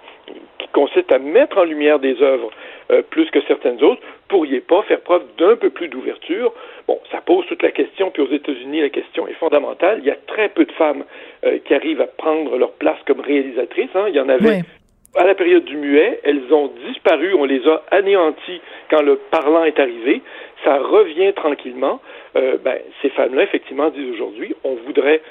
qui consiste à mettre en lumière des œuvres euh, plus que certaines autres, pourriez pas faire preuve d'un peu plus d'ouverture. Bon, ça pose toute la question, puis aux États-Unis, la question est fondamentale. Il y a très peu de femmes euh, qui arrivent à prendre leur place comme réalisatrices. Hein. Il y en avait à la période du muet, elles ont disparu, on les a anéanties quand le parlant est arrivé. Ça revient tranquillement. Euh, ben, ces femmes-là, effectivement, disent aujourd'hui, on voudrait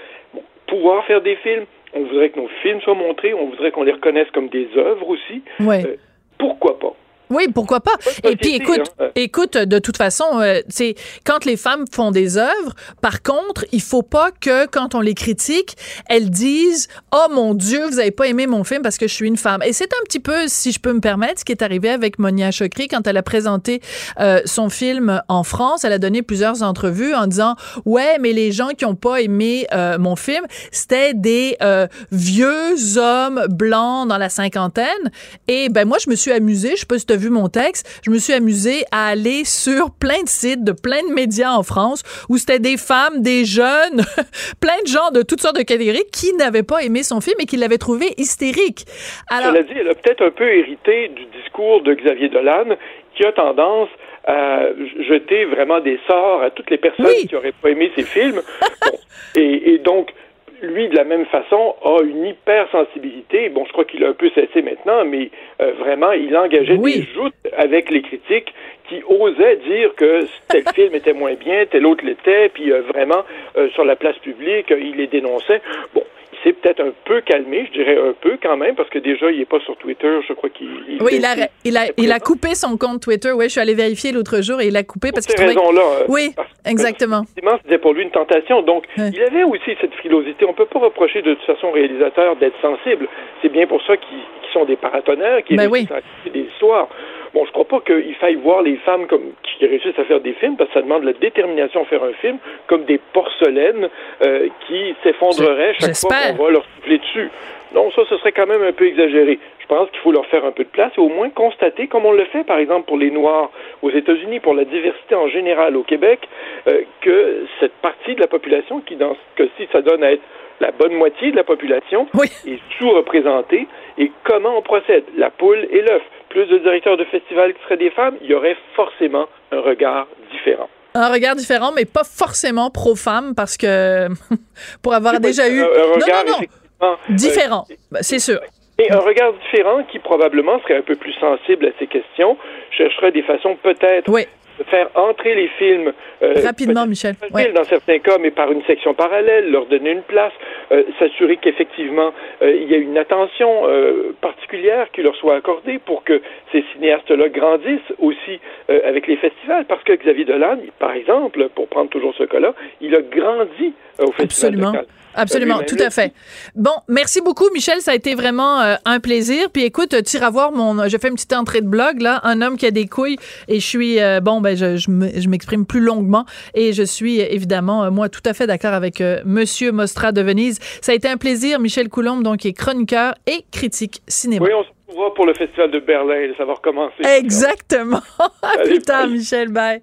pouvoir faire des films, on voudrait que nos films soient montrés, on voudrait qu'on les reconnaisse comme des œuvres aussi. Euh, pourquoi pas? Oui, pourquoi pas? Et puis écoute. Écoute, de toute façon, c'est euh, quand les femmes font des œuvres, par contre, il faut pas que quand on les critique, elles disent "Oh mon dieu, vous avez pas aimé mon film parce que je suis une femme." Et c'est un petit peu si je peux me permettre ce qui est arrivé avec Monia Chokri quand elle a présenté euh, son film en France, elle a donné plusieurs entrevues en disant "Ouais, mais les gens qui ont pas aimé euh, mon film, c'était des vieux hommes blancs dans la cinquantaine." Et ben moi je me suis amusée, je sais pas si vu mon texte, je me suis amusée à aller sur plein de sites de plein de médias en France où c'était des femmes, des jeunes, *laughs* plein de gens de toutes sortes de catégories qui n'avaient pas aimé son film et qui l'avaient trouvé hystérique. Alors, Cela dit, elle a peut-être un peu hérité du discours de Xavier Dolan qui a tendance à jeter vraiment des sorts à toutes les personnes qui n'auraient pas aimé ses films. *laughs* et, et donc, lui, de la même façon, a une hypersensibilité. Bon, je crois qu'il a un peu cessé maintenant, mais euh, vraiment, il engageait des joutes avec les critiques qui osaient dire que tel *laughs* film était moins bien, tel autre l'était, puis euh, vraiment, euh, sur la place publique, il les dénonçait. Bon, s'est peut-être un peu calmé, je dirais un peu quand même, parce que déjà, il n'est pas sur Twitter. Je crois qu'il. Oui, il a, il, a, il a coupé son compte Twitter. Oui, je suis allé vérifier l'autre jour et il a coupé parce qu'il trouvait. raisons-là. Euh, oui, exactement. C'était pour lui une tentation. Donc, il avait aussi cette frilosité. On ne peut pas reprocher de toute façon aux réalisateurs d'être sensibles. C'est bien pour ça qu'ils sont des paratonnerres, qui ben réussissent des histoires. Bon, je crois pas qu'il faille voir les femmes comme qui réussissent à faire des films, parce que ça demande la détermination à faire un film, comme des porcelaines euh, qui s'effondreraient chaque fois qu'on va leur souffler dessus. Non, ça, ce serait quand même un peu exagéré. Je pense qu'il faut leur faire un peu de place et au moins constater, comme on le fait par exemple pour les Noirs aux États-Unis, pour la diversité en général au Québec, euh, que cette partie de la population, qui dans ce cas-ci, ça donne à être la bonne moitié de la population, est sous-représentée. Et comment on procède La poule et l'œuf plus de directeurs de festivals qui seraient des femmes, il y aurait forcément un regard différent. Un regard différent, mais pas forcément pro-femme, parce que *laughs* pour avoir déjà eu... Un, regard non, non, non. différent, ben, c'est sûr. Et un regard différent qui probablement serait un peu plus sensible à ces questions, chercherait des façons peut-être oui faire entrer les films euh, rapidement, Michel. Dans certains cas, mais par une section parallèle, leur donner une place, euh, s'assurer qu'effectivement euh, il y a une attention particulière qui leur soit accordée pour que ces cinéastes-là grandissent aussi avec les festivals. Parce que Xavier Dolan, par exemple, pour prendre toujours ce cas-là, il a grandi au festival Absolument. de Absolument, tout à fait. Bon, merci beaucoup, Michel. Ça a été vraiment euh, un plaisir. Puis écoute, tu iras voir mon. J'ai fait une petite entrée de blog, là. Un homme qui a des couilles. Et je suis. Euh, bon, ben, je, je m'exprime plus longuement. Et je suis évidemment, euh, moi, tout à fait d'accord avec Monsieur Mostra de Venise. Ça a été un plaisir. Michel Coulombe, donc, qui est chroniqueur et critique cinéma. Oui, on se retrouvera pour le Festival de Berlin, ça va recommencer. Exactement. *laughs* à plus tard, Michel. Bye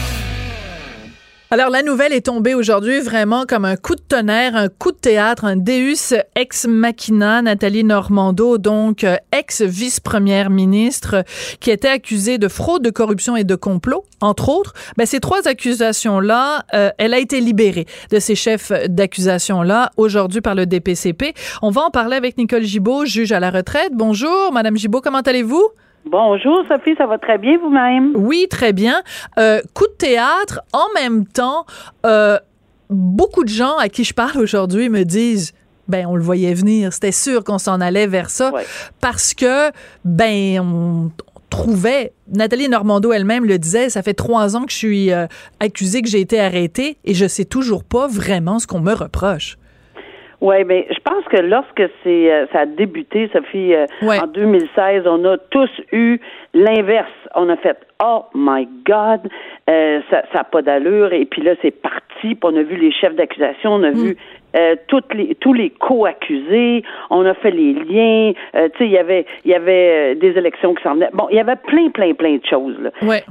Alors, la nouvelle est tombée aujourd'hui vraiment comme un coup de tonnerre, un coup de théâtre, un Deus ex machina. Nathalie Normando, donc euh, ex-vice-première ministre, qui était accusée de fraude, de corruption et de complot, entre autres. Ben, ces trois accusations-là, euh, elle a été libérée de ces chefs d'accusation-là aujourd'hui par le DPCP. On va en parler avec Nicole Gibault, juge à la retraite. Bonjour, Madame Gibault, comment allez-vous? Bonjour Sophie, ça va très bien vous-même? Oui, très bien. Euh, coup de théâtre, en même temps, euh, beaucoup de gens à qui je parle aujourd'hui me disent ben on le voyait venir, c'était sûr qu'on s'en allait vers ça parce que ben on, trouvait, Nathalie Normando elle-même le disait, ça fait trois ans que je suis euh, accusée, que j'ai été arrêtée et je sais toujours pas vraiment ce qu'on me reproche. Oui, mais je pense que lorsque c'est euh, ça a débuté, Sophie, euh, en 2016, on a tous eu l'inverse. On a fait Oh my God, euh, ça n'a pas d'allure. Et puis là, c'est parti. Puis on a vu les chefs d'accusation, on a vu mm. toutes les, tous les co-accusés, on a fait les liens. tu sais, il y avait, il y avait des élections qui s'en venaient. Bon, il y avait plein, plein, plein de choses. Là. Ouais.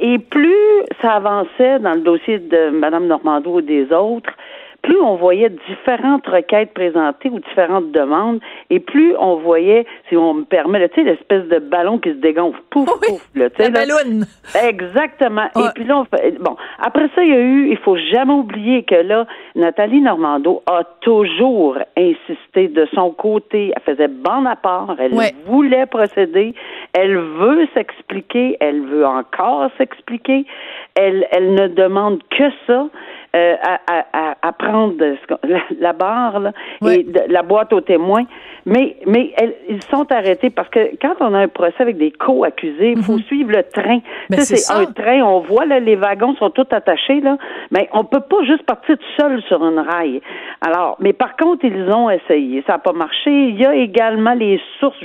et plus ça avançait dans le dossier de Mme Normando ou des autres, plus on voyait différentes requêtes présentées ou différentes demandes, et plus on voyait, si on me permet, tu sais, l'espèce de ballon qui se dégonfle, pouf, pouf, là, tu sais. ballon. Exactement. Et puis là, on fait, bon, après ça, il y a eu, il faut jamais oublier que là, Nathalie Normando a toujours insisté de son côté, elle faisait bon à part, elle voulait procéder, elle veut s'expliquer, elle veut encore s'expliquer, elle, elle ne demande que ça. Euh, à, à, prendre *laughs* la, barre là, et la boîte aux témoins. Mais, mais ils sont arrêtés parce que quand on a un procès avec des co-accusés, il faut mhm. suivre le train. c'est un train, on voit là, les wagons sont tous attachés, là, mais on peut pas juste partir tout seul sur une rail. Alors, mais par contre, ils ont essayé. Ça n'a pas marché. Il y a également les sources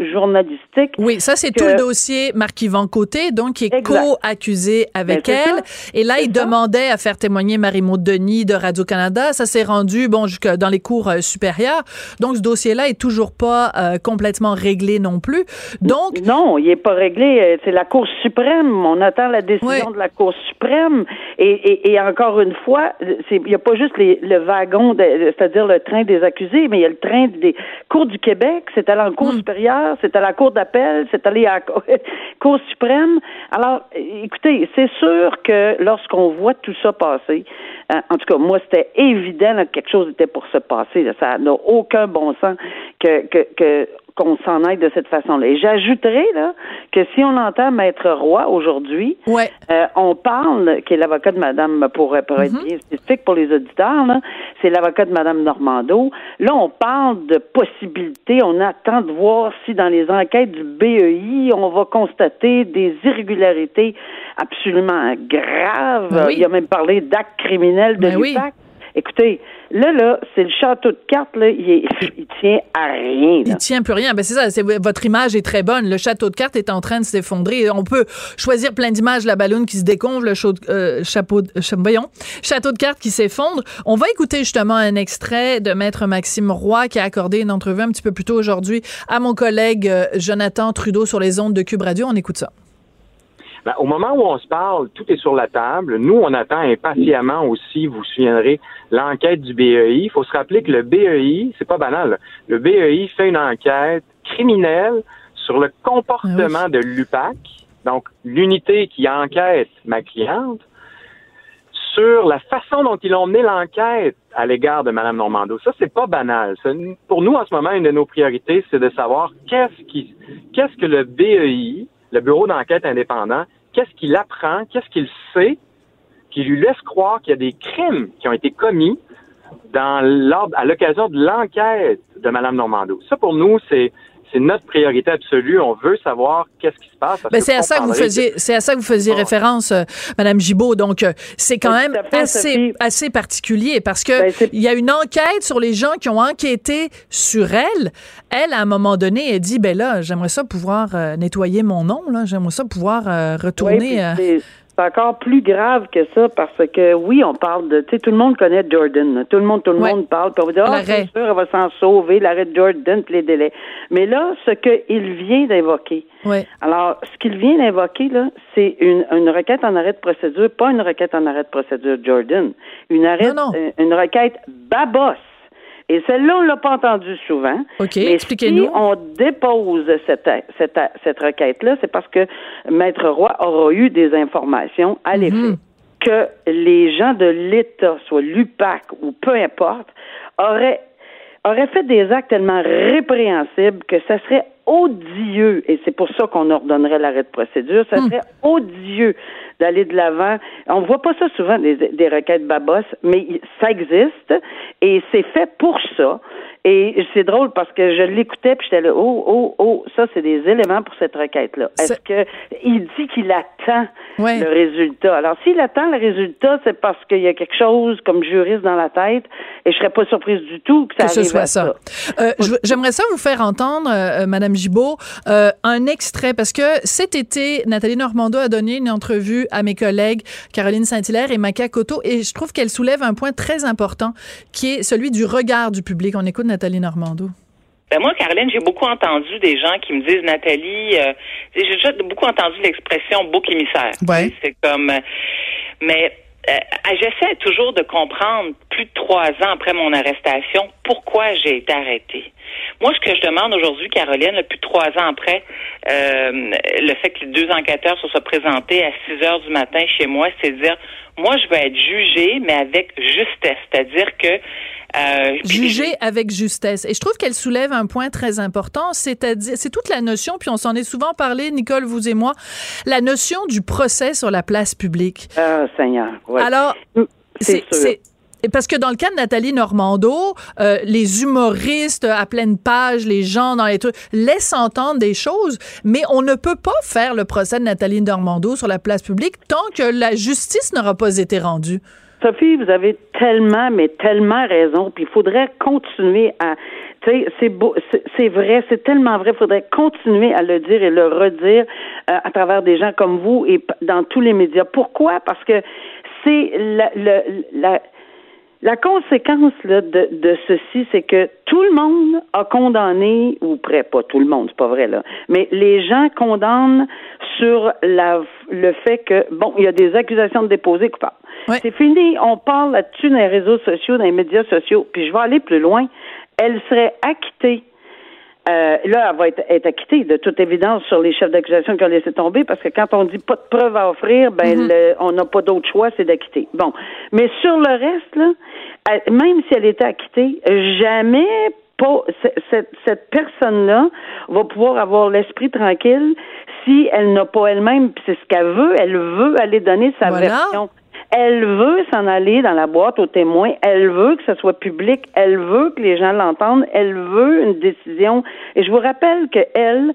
journalistiques. Oui, ça, c'est tout le dossier Marc-Yvan Côté, donc, qui est co-accusé avec ben, elle. Et là, il demandait à faire témoigner Marie Maud Denis de Radio-Canada. Ça s'est rendu, bon, jusque dans les cours euh, supérieurs. Donc, ce dossier-là est toujours pas euh, complètement réglé non plus. Donc. Non, il est pas réglé. Euh, c'est la Cour suprême. On attend la décision de la Cour suprême. Et, et, encore une fois, il n'y a pas juste le wagon, c'est-à-dire le train des accusés, mais il y a le train des cours du Québec. C'est allé en Cour hmm. supérieure, c'est à la Cour d'appel, c'est allé à la *laughs* Cour suprême. Alors, écoutez, c'est sûr que lorsqu'on voit tout ça passer, euh, en tout cas, moi, c'était évident que quelque chose était pour se passer. Ça n'a aucun bon sens que, que, que qu'on s'en aille de cette façon-là. Et j'ajouterais là que si on entend Maître Roy aujourd'hui, ouais. euh, on parle, qui est l'avocat de Madame pour, pour être mm-hmm. bien spécifique pour les auditeurs, c'est l'avocat de Madame Normando. Là, on parle de possibilités. On attend de voir si dans les enquêtes du BEI, on va constater des irrégularités absolument graves. Ben Il a même parlé d'actes criminels de ben l'UPAC. Écoutez, là, là, c'est le château de cartes, là, il, il tient à rien. Il tient plus rien. Ben, c'est ça, c'est, votre image est très bonne. Le château de cartes est en train de s'effondrer. On peut choisir plein d'images, la ballonne qui se déconve, le euh, chapeau, de, voyons, château de cartes qui s'effondre. On va écouter justement un extrait de Maître Maxime Roy qui a accordé une entrevue un petit peu plus tôt aujourd'hui à mon collègue euh, Jonathan Trudeau sur les ondes de Cube Radio. On écoute ça. Ben, au moment où on se parle, tout est sur la table. Nous, on attend impatiemment aussi, vous vous souviendrez, l'enquête du BEI. Il faut se rappeler que le BEI, c'est pas banal, le BEI fait une enquête criminelle sur le comportement ah de l'UPAC, donc l'unité qui enquête ma cliente, sur la façon dont ils ont mené l'enquête à l'égard de Mme Normando. Ça, c'est pas banal. pour nous, en ce moment, une de nos priorités, c'est de savoir qu'est-ce qui, qu'est-ce que le BEI, le Bureau d'enquête indépendant, qu'est-ce qu'il apprend, qu'est-ce qu'il sait qui lui laisse croire qu'il y a des crimes qui ont été commis dans à l'occasion de l'enquête de Mme Normando. Ça, pour nous, c'est c'est notre priorité absolue. On veut savoir qu'est-ce qui se passe. Ben, c'est à ça que vous faisiez, c'est à ça que vous faisiez référence, euh, Madame Gibault. Donc, euh, c'est quand même assez, assez particulier parce que ben, il y a une enquête sur les gens qui ont enquêté sur elle. Elle, à un moment donné, elle dit, ben là, j'aimerais ça pouvoir euh, nettoyer mon nom, là. J'aimerais ça pouvoir retourner. C'est encore plus grave que ça parce que oui, on parle de, tu sais, tout le monde connaît Jordan. Tout le monde, tout le monde parle. Puis on va dire, ah, c'est sûr, elle va s'en sauver, l'arrêt de Jordan, puis les délais. Mais là, ce qu'il vient d'invoquer. Alors, ce qu'il vient d'invoquer là, c'est une, une requête en arrêt de procédure, pas une requête en arrêt de procédure Jordan, une arrêt, euh, une requête Babos. Et celle-là, on l'a pas entendue souvent. OK, expliquez-nous. Si on dépose cette, cette, cette requête-là, c'est parce que Maître Roy aura eu des informations à l'effet mhm. que les gens de l'État, soit l'UPAC ou peu importe, auraient, auraient fait des actes tellement répréhensibles que ça serait odieux, et c'est pour ça qu'on ordonnerait l'arrêt de procédure, ça hmm. serait odieux d'aller de l'avant. On voit pas ça souvent, des, des requêtes babos, mais ça existe, et c'est fait pour ça. Et c'est drôle parce que je l'écoutais puis j'étais là, oh, oh, oh, ça c'est des éléments pour cette requête-là. Est-ce que il dit qu'il attend le résultat? Alors s'il attend le résultat, c'est parce qu'il y a quelque chose comme juriste dans la tête, et je serais pas surprise du tout que ça arrive ce soit ça. Euh, J'aimerais ça vous faire entendre, euh, euh, Madame Gibault, euh, un extrait parce que cet été, Nathalie Normando a donné une entrevue à mes collègues Caroline Saint-Hilaire et Maca Cotto, et je trouve qu'elle soulève un point très important qui est celui du regard du public. On écoute Nathalie Normando? Ben moi, Caroline, j'ai beaucoup entendu des gens qui me disent, Nathalie, euh, j'ai déjà beaucoup entendu l'expression bouc émissaire. Ouais. C'est comme, euh, mais euh, j'essaie toujours de comprendre, plus de trois ans après mon arrestation, pourquoi j'ai été arrêtée. Moi, ce que je demande aujourd'hui, Caroline, plus de trois ans après, le fait que les deux enquêteurs se soient présentés à 6 heures du matin chez moi, c'est de dire, moi, je vais être jugée, mais avec justesse. C'est-à-dire que euh, Juger avec justesse. Et je trouve qu'elle soulève un point très important, c'est-à-dire, c'est toute la notion, puis on s'en est souvent parlé, Nicole, vous et moi, la notion du procès sur la place publique. Ah, Seigneur. Alors, mm, c'est parce que dans le cas de Nathalie Normando, euh, les humoristes à pleine page, les gens dans les trucs, laissent entendre des choses, mais on ne peut pas faire le procès de Nathalie Normando sur la place publique tant que la justice n'aura pas été rendue. Sophie, vous avez tellement, mais tellement raison. Puis il faudrait continuer à, tu sais, c'est c'est vrai, c'est tellement vrai. Il faudrait continuer à le dire et le redire euh, à travers des gens comme vous et dans tous les médias. Pourquoi? Parce que c'est la, la conséquence là, de, de ceci, c'est que tout le monde a condamné, ou près, pas tout le monde, c'est pas vrai là, mais les gens condamnent sur la, le fait que, bon, il y a des accusations de déposer coupables. C'est fini. On parle là-dessus dans les réseaux sociaux, dans les médias sociaux. Puis je vais aller plus loin. Elle serait acquittée. Euh, là, elle va être, être, acquittée de toute évidence sur les chefs d'accusation qui ont laissé tomber, parce que quand on dit pas de preuves à offrir, ben mhm. on n'a pas d'autre choix, c'est d'acquitter. Bon, mais sur le reste, là, même si elle était acquittée, jamais pas cette, cette personne-là va pouvoir avoir l'esprit tranquille si elle n'a pas elle-même, c'est ce qu'elle veut, elle veut aller donner sa version. Elle veut s'en aller dans la boîte aux témoins. Elle veut que ce soit public. Elle veut que les gens l'entendent. Elle veut une décision. Et je vous rappelle que elle,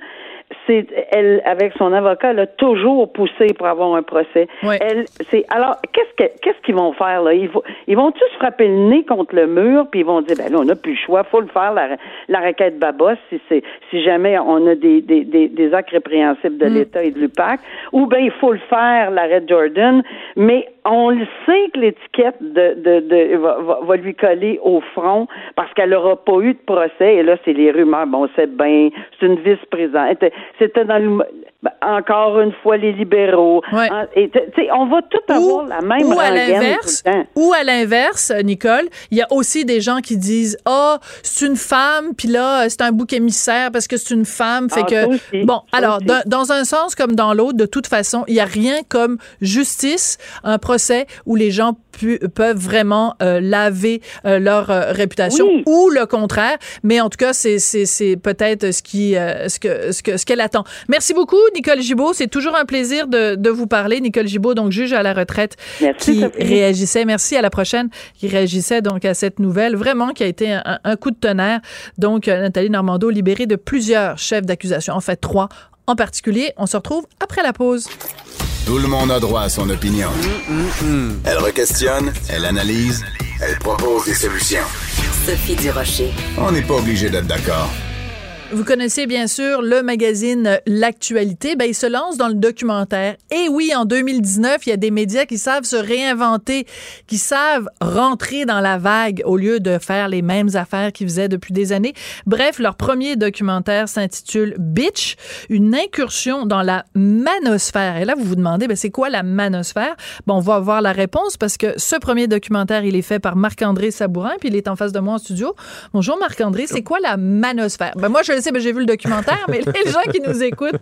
c'est elle avec son avocat, elle a toujours poussé pour avoir un procès. Elle, c'est alors qu'est-ce que qu'est-ce qu'ils vont faire là? Ils vont ils vont tous frapper le nez contre le mur puis ils vont dire ben là on n'a plus le choix, faut le faire la, la requête Babos si c'est si jamais on a des des, des, des actes répréhensibles de mm. l'État et de l'UPAC ou ben il faut le faire l'arrêt Jordan, mais on le sait que l'étiquette de, de, de va, va, lui coller au front parce qu'elle n'aura pas eu de procès. Et là, c'est les rumeurs. Bon, c'est bien, c'est une vice-présidente. C'était dans le, encore une fois les libéraux. Et, on va tout avoir la même ou à l'inverse, ou à l'inverse, Nicole, il y a aussi des gens qui disent ah oh, c'est une femme, puis là c'est un bouc émissaire parce que c'est une femme, fait ah, que bon. alors dans, un sens comme dans l'autre, de toute façon, il y a rien comme justice, un procès où les gens peuvent vraiment euh, laver euh, leur euh, réputation ou le contraire. Mais en tout cas, c'est peut-être ce qui ce que ce que ce qu'elle attend. Merci beaucoup, Nicole Gibault. C'est toujours un plaisir de, de vous parler. Nicole Gibault, donc juge à la retraite, qui réagissait. Merci à la prochaine, qui réagissait donc à cette nouvelle vraiment qui a été un, un coup de tonnerre. Donc Nathalie Normando libérée de plusieurs chefs d'accusation, en fait trois en particulier. On se retrouve après la pause. Tout le monde a droit à son opinion. Elle requestionne, elle analyse, elle propose des solutions. Sophie Durocher. On n'est pas obligé d'être d'accord. Vous connaissez bien sûr le magazine L'actualité. Ben, il se lance dans le documentaire. Et oui, en 2019, il y a des médias qui savent se réinventer, qui savent rentrer dans la vague au lieu de faire les mêmes affaires qu'ils faisaient depuis des années. Bref, leur premier documentaire s'intitule Bitch, une incursion dans la manosphère. Et là, vous vous demandez, ben, c'est quoi la manosphère? Bon, on va avoir la réponse parce que ce premier documentaire, il est fait par Marc-André Sabourin, puis il est en face de moi en studio. Bonjour Marc-André, c'est quoi la manosphère? Ben, moi, je sais, ben, j'ai vu le documentaire, mais les gens qui nous écoutent.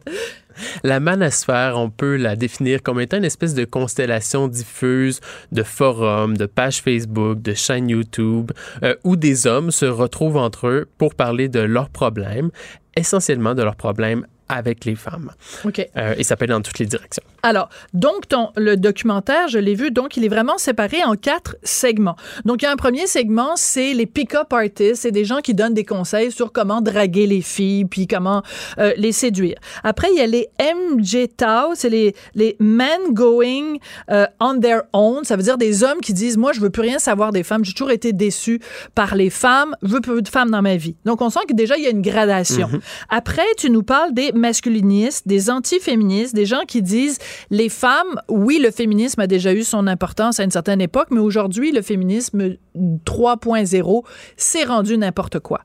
La manosphère, on peut la définir comme étant une espèce de constellation diffuse de forums, de pages Facebook, de chaînes YouTube, euh, où des hommes se retrouvent entre eux pour parler de leurs problèmes, essentiellement de leurs problèmes avec les femmes. OK. Euh, et ça peut être dans toutes les directions. Alors, donc, ton, le documentaire, je l'ai vu, donc, il est vraiment séparé en quatre segments. Donc, il y a un premier segment, c'est les pick-up artists. C'est des gens qui donnent des conseils sur comment draguer les filles, puis comment euh, les séduire. Après, il y a les MJ Tao, c'est les, les men going euh, on their own. Ça veut dire des hommes qui disent, moi, je veux plus rien savoir des femmes. J'ai toujours été déçu par les femmes. Je veux plus de femmes dans ma vie. Donc, on sent que déjà, il y a une gradation. Mhm. Après, tu nous parles des masculinistes, des antiféministes, des gens qui disent les femmes, oui, le féminisme a déjà eu son importance à une certaine époque, mais aujourd'hui, le féminisme 3.0 s'est rendu n'importe quoi.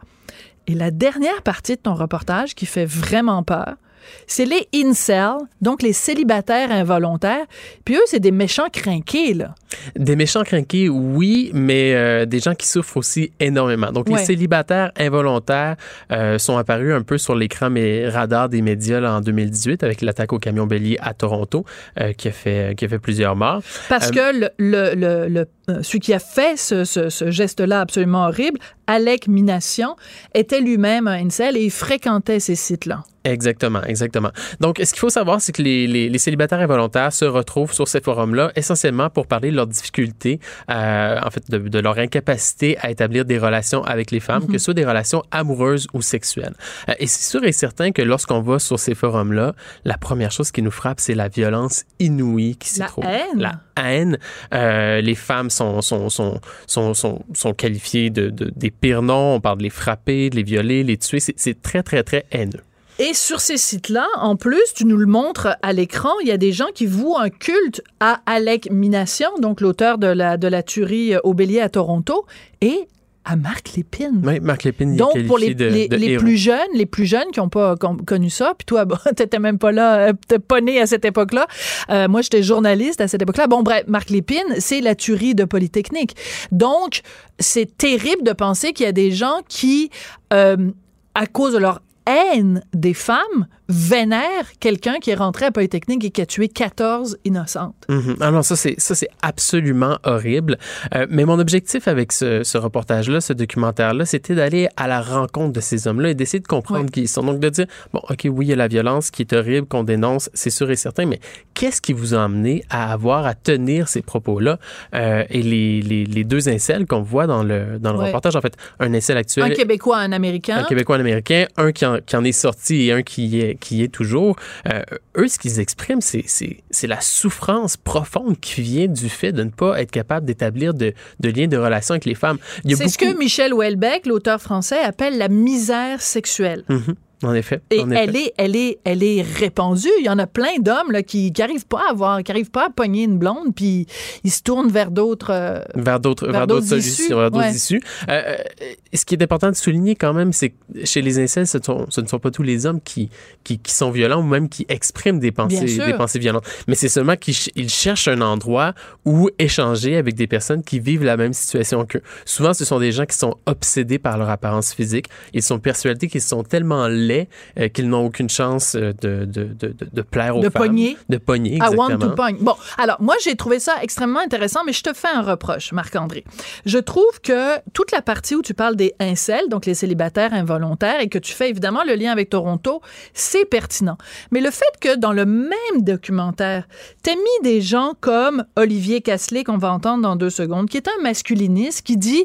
Et la dernière partie de ton reportage qui fait vraiment peur, c'est les incels, donc les célibataires involontaires. Puis eux, c'est des méchants crinqués, là. Des méchants crinqués, oui, mais euh, des gens qui souffrent aussi énormément. Donc, Ouais. les célibataires involontaires euh, sont apparus un peu sur l'écran mais radar des médias là, en 2018 avec l'attaque au camion bélier à Toronto euh, qui, a fait, qui a fait plusieurs morts. Parce que le, le, le, le- celui qui a fait ce, ce, ce geste-là absolument horrible, Alec Minassian, était lui-même un incel et il fréquentait ces sites-là. Exactement, exactement. Donc, ce qu'il faut savoir, c'est que les, les, les célibataires involontaires se retrouvent sur ces forums-là essentiellement pour parler de leurs difficultés, euh, en fait, de, de leur incapacité à établir des relations avec les femmes, que ce soit des relations amoureuses ou sexuelles. Euh, et c'est sûr et certain que lorsqu'on va sur ces forums-là, la première chose qui nous frappe, c'est la violence inouïe qui s'y trouve. haine. La haine. Euh, les femmes sont, sont, sont, sont, sont, qualifiées de, de, des pires noms. On parle de les frapper, de les violer, les tuer. C'est très, très, très haineux. Et sur ces sites-là, en plus, tu nous le montres à l'écran, il y a des gens qui vouent un culte à Alec Minassian, donc l'auteur de la, de la tuerie au bélier à Toronto, et à Marc Lépine. Oui, Marc Lépine il est Donc, pour les, de, les, de les plus jeunes, les plus jeunes qui n'ont pas con- connu ça, puis toi, *laughs* bon, t'étais même pas là, euh, t'es pas né à cette époque-là. Euh, moi, j'étais journaliste à cette époque-là. Bon, bref, Marc Lépine, c'est la tuerie de Polytechnique. Donc, c'est terrible de penser qu'il y a des gens qui, euh, à cause de leur haine des femmes, vénèrent quelqu'un qui est rentré à Polytechnique et qui a tué 14 innocentes. Ah non, ça c'est ça c'est absolument horrible. Euh, mais mon objectif avec ce, ce reportage-là, ce documentaire-là, c'était d'aller à la rencontre de ces hommes-là et d'essayer de comprendre qui ils sont. Donc de dire bon, ok, oui, il y a la violence qui est horrible, qu'on dénonce, c'est sûr et certain, mais qu'est-ce qui vous a amené à avoir à tenir ces propos-là Euh, Et les, les, les deux incels qu'on voit dans le dans le reportage, en fait, un incel actuel, Un Québécois, un Américain. un Québécois, un Américain, un qui en, qui en est sorti et un qui est, qui est toujours. Euh, eux, ce qu'ils expriment, c'est, c'est, c'est la souffrance profonde qui vient du fait de ne pas être capable d'établir de, de liens de relation avec les femmes. Il y a C'est ce que Michel Houellebecq, l'auteur français, appelle la misère sexuelle. Mhm. En effet. Et en effet. elle est, elle est, elle est répandue. Il y en a plein d'hommes qui n'arrivent pas à avoir, qui arrivent pas à pogner une blonde, puis ils se tournent vers d'autres. euh, vers d'autres vers vers d'autres solutions, vers d'autres ouais. issues. Euh, euh, ce qui est important de souligner quand même, c'est que chez les incels, ce, sont- ce ne sont pas tous les hommes qui, qui, qui sont violents ou même qui expriment des pensées, des pensées violentes. Mais c'est seulement qu'ils ch- ils cherchent un endroit où échanger avec des personnes qui vivent la même situation qu'eux. Souvent, ce sont des gens qui sont obsédés par leur apparence physique. Ils sont persuadés qu'ils sont tellement euh, qu'ils n'ont aucune chance euh, de, de, de, de, de plaire aux De femmes. pogner? De pogner, I exactement. want to. Bon, alors moi j'ai trouvé ça extrêmement intéressant, mais je te fais un reproche, Marc-André. Je trouve que toute la partie où tu parles des incels, donc les célibataires involontaires, et que tu fais évidemment le lien avec Toronto, c'est pertinent. Mais le fait que dans le même documentaire, t'as mis des gens comme Olivier Casselet, qu'on va entendre dans deux secondes, qui est un masculiniste, qui dit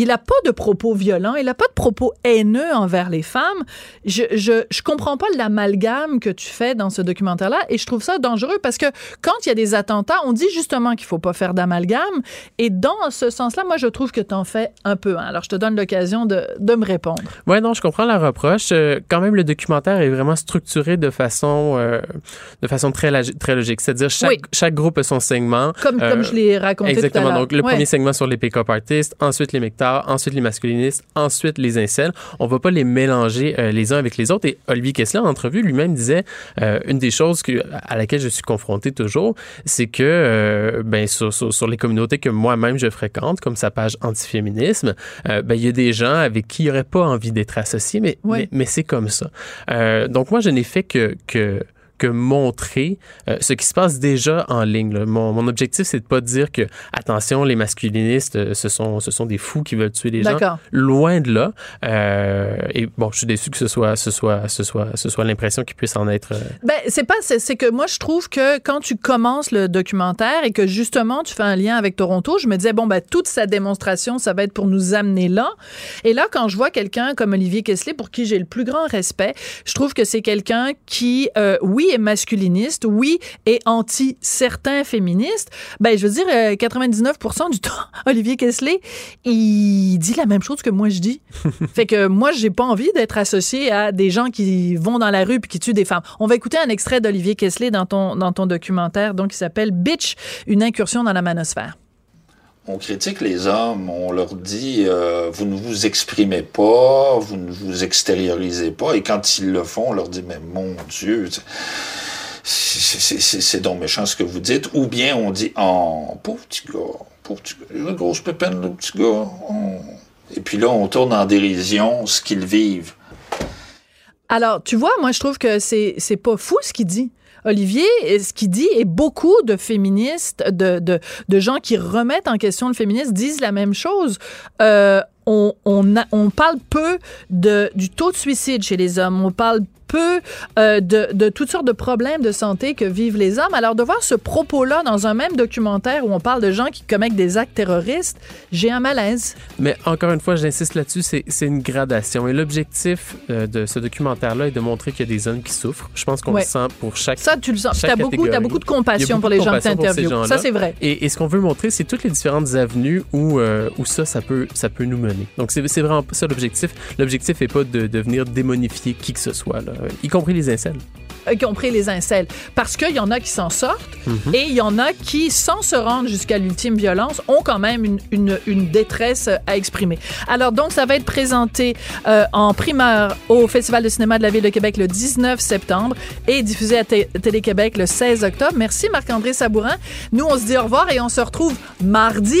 il a pas de propos violents, il a pas de propos haineux envers les femmes. Je, je, je comprends pas l'amalgame que tu fais dans ce documentaire-là et je trouve ça dangereux parce que quand il y a des attentats, on dit justement qu'il faut pas faire d'amalgame et dans ce sens-là, moi, je trouve que tu en fais un peu. Hein. Alors, je te donne l'occasion de, de, me répondre. Ouais, non, je comprends la reproche. Euh, quand même, le documentaire est vraiment structuré de façon, euh, de façon très, très logique. C'est-à-dire, chaque, chaque groupe a son segment. Comme, comme je l'ai raconté exactement. tout à l'heure. Donc, le premier segment sur les pick-up artists, ensuite les ensuite les masculinistes, ensuite les incels. On va pas les mélanger euh, les uns avec les autres. Et Olivier Kessler, en entrevue, lui-même disait euh, une des choses que, à laquelle je suis confronté toujours, c'est que euh, ben, sur, sur, sur, les communautés que moi-même je fréquente, comme sa page antiféminisme, ben, il y a des gens avec qui il n'y aurait pas envie d'être associé, mais, mais, mais c'est comme ça. donc moi, je n'ai fait que, que que montrer euh, ce qui se passe déjà en ligne. Mon, mon, objectif, c'est de pas dire que, attention, les masculinistes, euh, ce, sont, ce sont des fous qui veulent tuer les gens. Loin de là. Euh, et bon, je suis déçu que ce soit, ce soit, ce soit, ce soit l'impression qu'il puisse en être. Ben, c'est pas, c'est que moi, je trouve que quand tu commences le documentaire et que justement, tu fais un lien avec Toronto, je me disais, bon, ben, toute sa démonstration, ça va être pour nous amener là. Et là, quand je vois quelqu'un comme Olivier Kessler, pour qui j'ai le plus grand respect, je trouve que c'est quelqu'un qui, oui, est masculiniste, oui, et anti certains féministes, ben je veux dire 99% euh, du *laughs* temps, Olivier Kessler, il dit la même chose que moi je dis. *laughs* fait que moi j'ai pas envie d'être associé à des gens qui vont dans la rue puis qui tuent des femmes. On va écouter un extrait d'Olivier Kessler dans ton dans ton documentaire donc qui s'appelle Bitch, une incursion dans la manosphère on critique les hommes, on leur dit euh, vous ne vous exprimez pas, vous ne vous extériorisez pas, et quand ils le font, on leur dit mais mon Dieu, c'est donc méchant ce que vous dites, ou bien on dit oh pauvre petit gars, pauvre petit gars, une grosse pépine le petit gars, oh. et puis là on tourne en dérision ce qu'ils vivent. Alors tu vois, moi je trouve que c'est c'est pas fou ce qu'il dit. Olivier, ce qu'il dit, et beaucoup de féministes, de, gens qui remettent en question le féminisme disent la même chose. Euh, on, parle peu de, du taux de suicide chez les hommes. On parle peu euh, de, de, toutes sortes de problèmes de santé que vivent les hommes. Alors, de voir ce propos-là dans un même documentaire où on parle de gens qui commettent des actes terroristes, j'ai un malaise. Mais encore une fois, j'insiste là-dessus, c'est une gradation. Et l'objectif euh, de ce documentaire-là est de montrer qu'il y a des hommes qui souffrent. Je pense qu'on le sent pour chaque. Ça, tu le sens. Tu as, beaucoup, as beaucoup de compassion pour les gens que tu interviews. Ça, c'est vrai. Et, et ce qu'on veut montrer, c'est toutes les différentes avenues où, euh, où ça, ça peut, ça peut nous mener. Donc, c'est vraiment ça l'objectif. L'objectif n'est pas de, de venir démonifier qui que ce soit. Là. Euh, y compris les incels y compris les incels. Parce qu'il y en a qui s'en sortent mhm. et il y en a qui, sans se rendre jusqu'à l'ultime violence, ont quand même une, une, une, détresse à exprimer. Alors donc, ça va être présenté euh, en primeur au Festival de cinéma de la Ville de Québec le 19 septembre et diffusé à Télé-Québec le 16 octobre. Merci Marc-André Sabourin. Nous, on se dit au revoir et on se retrouve mardi.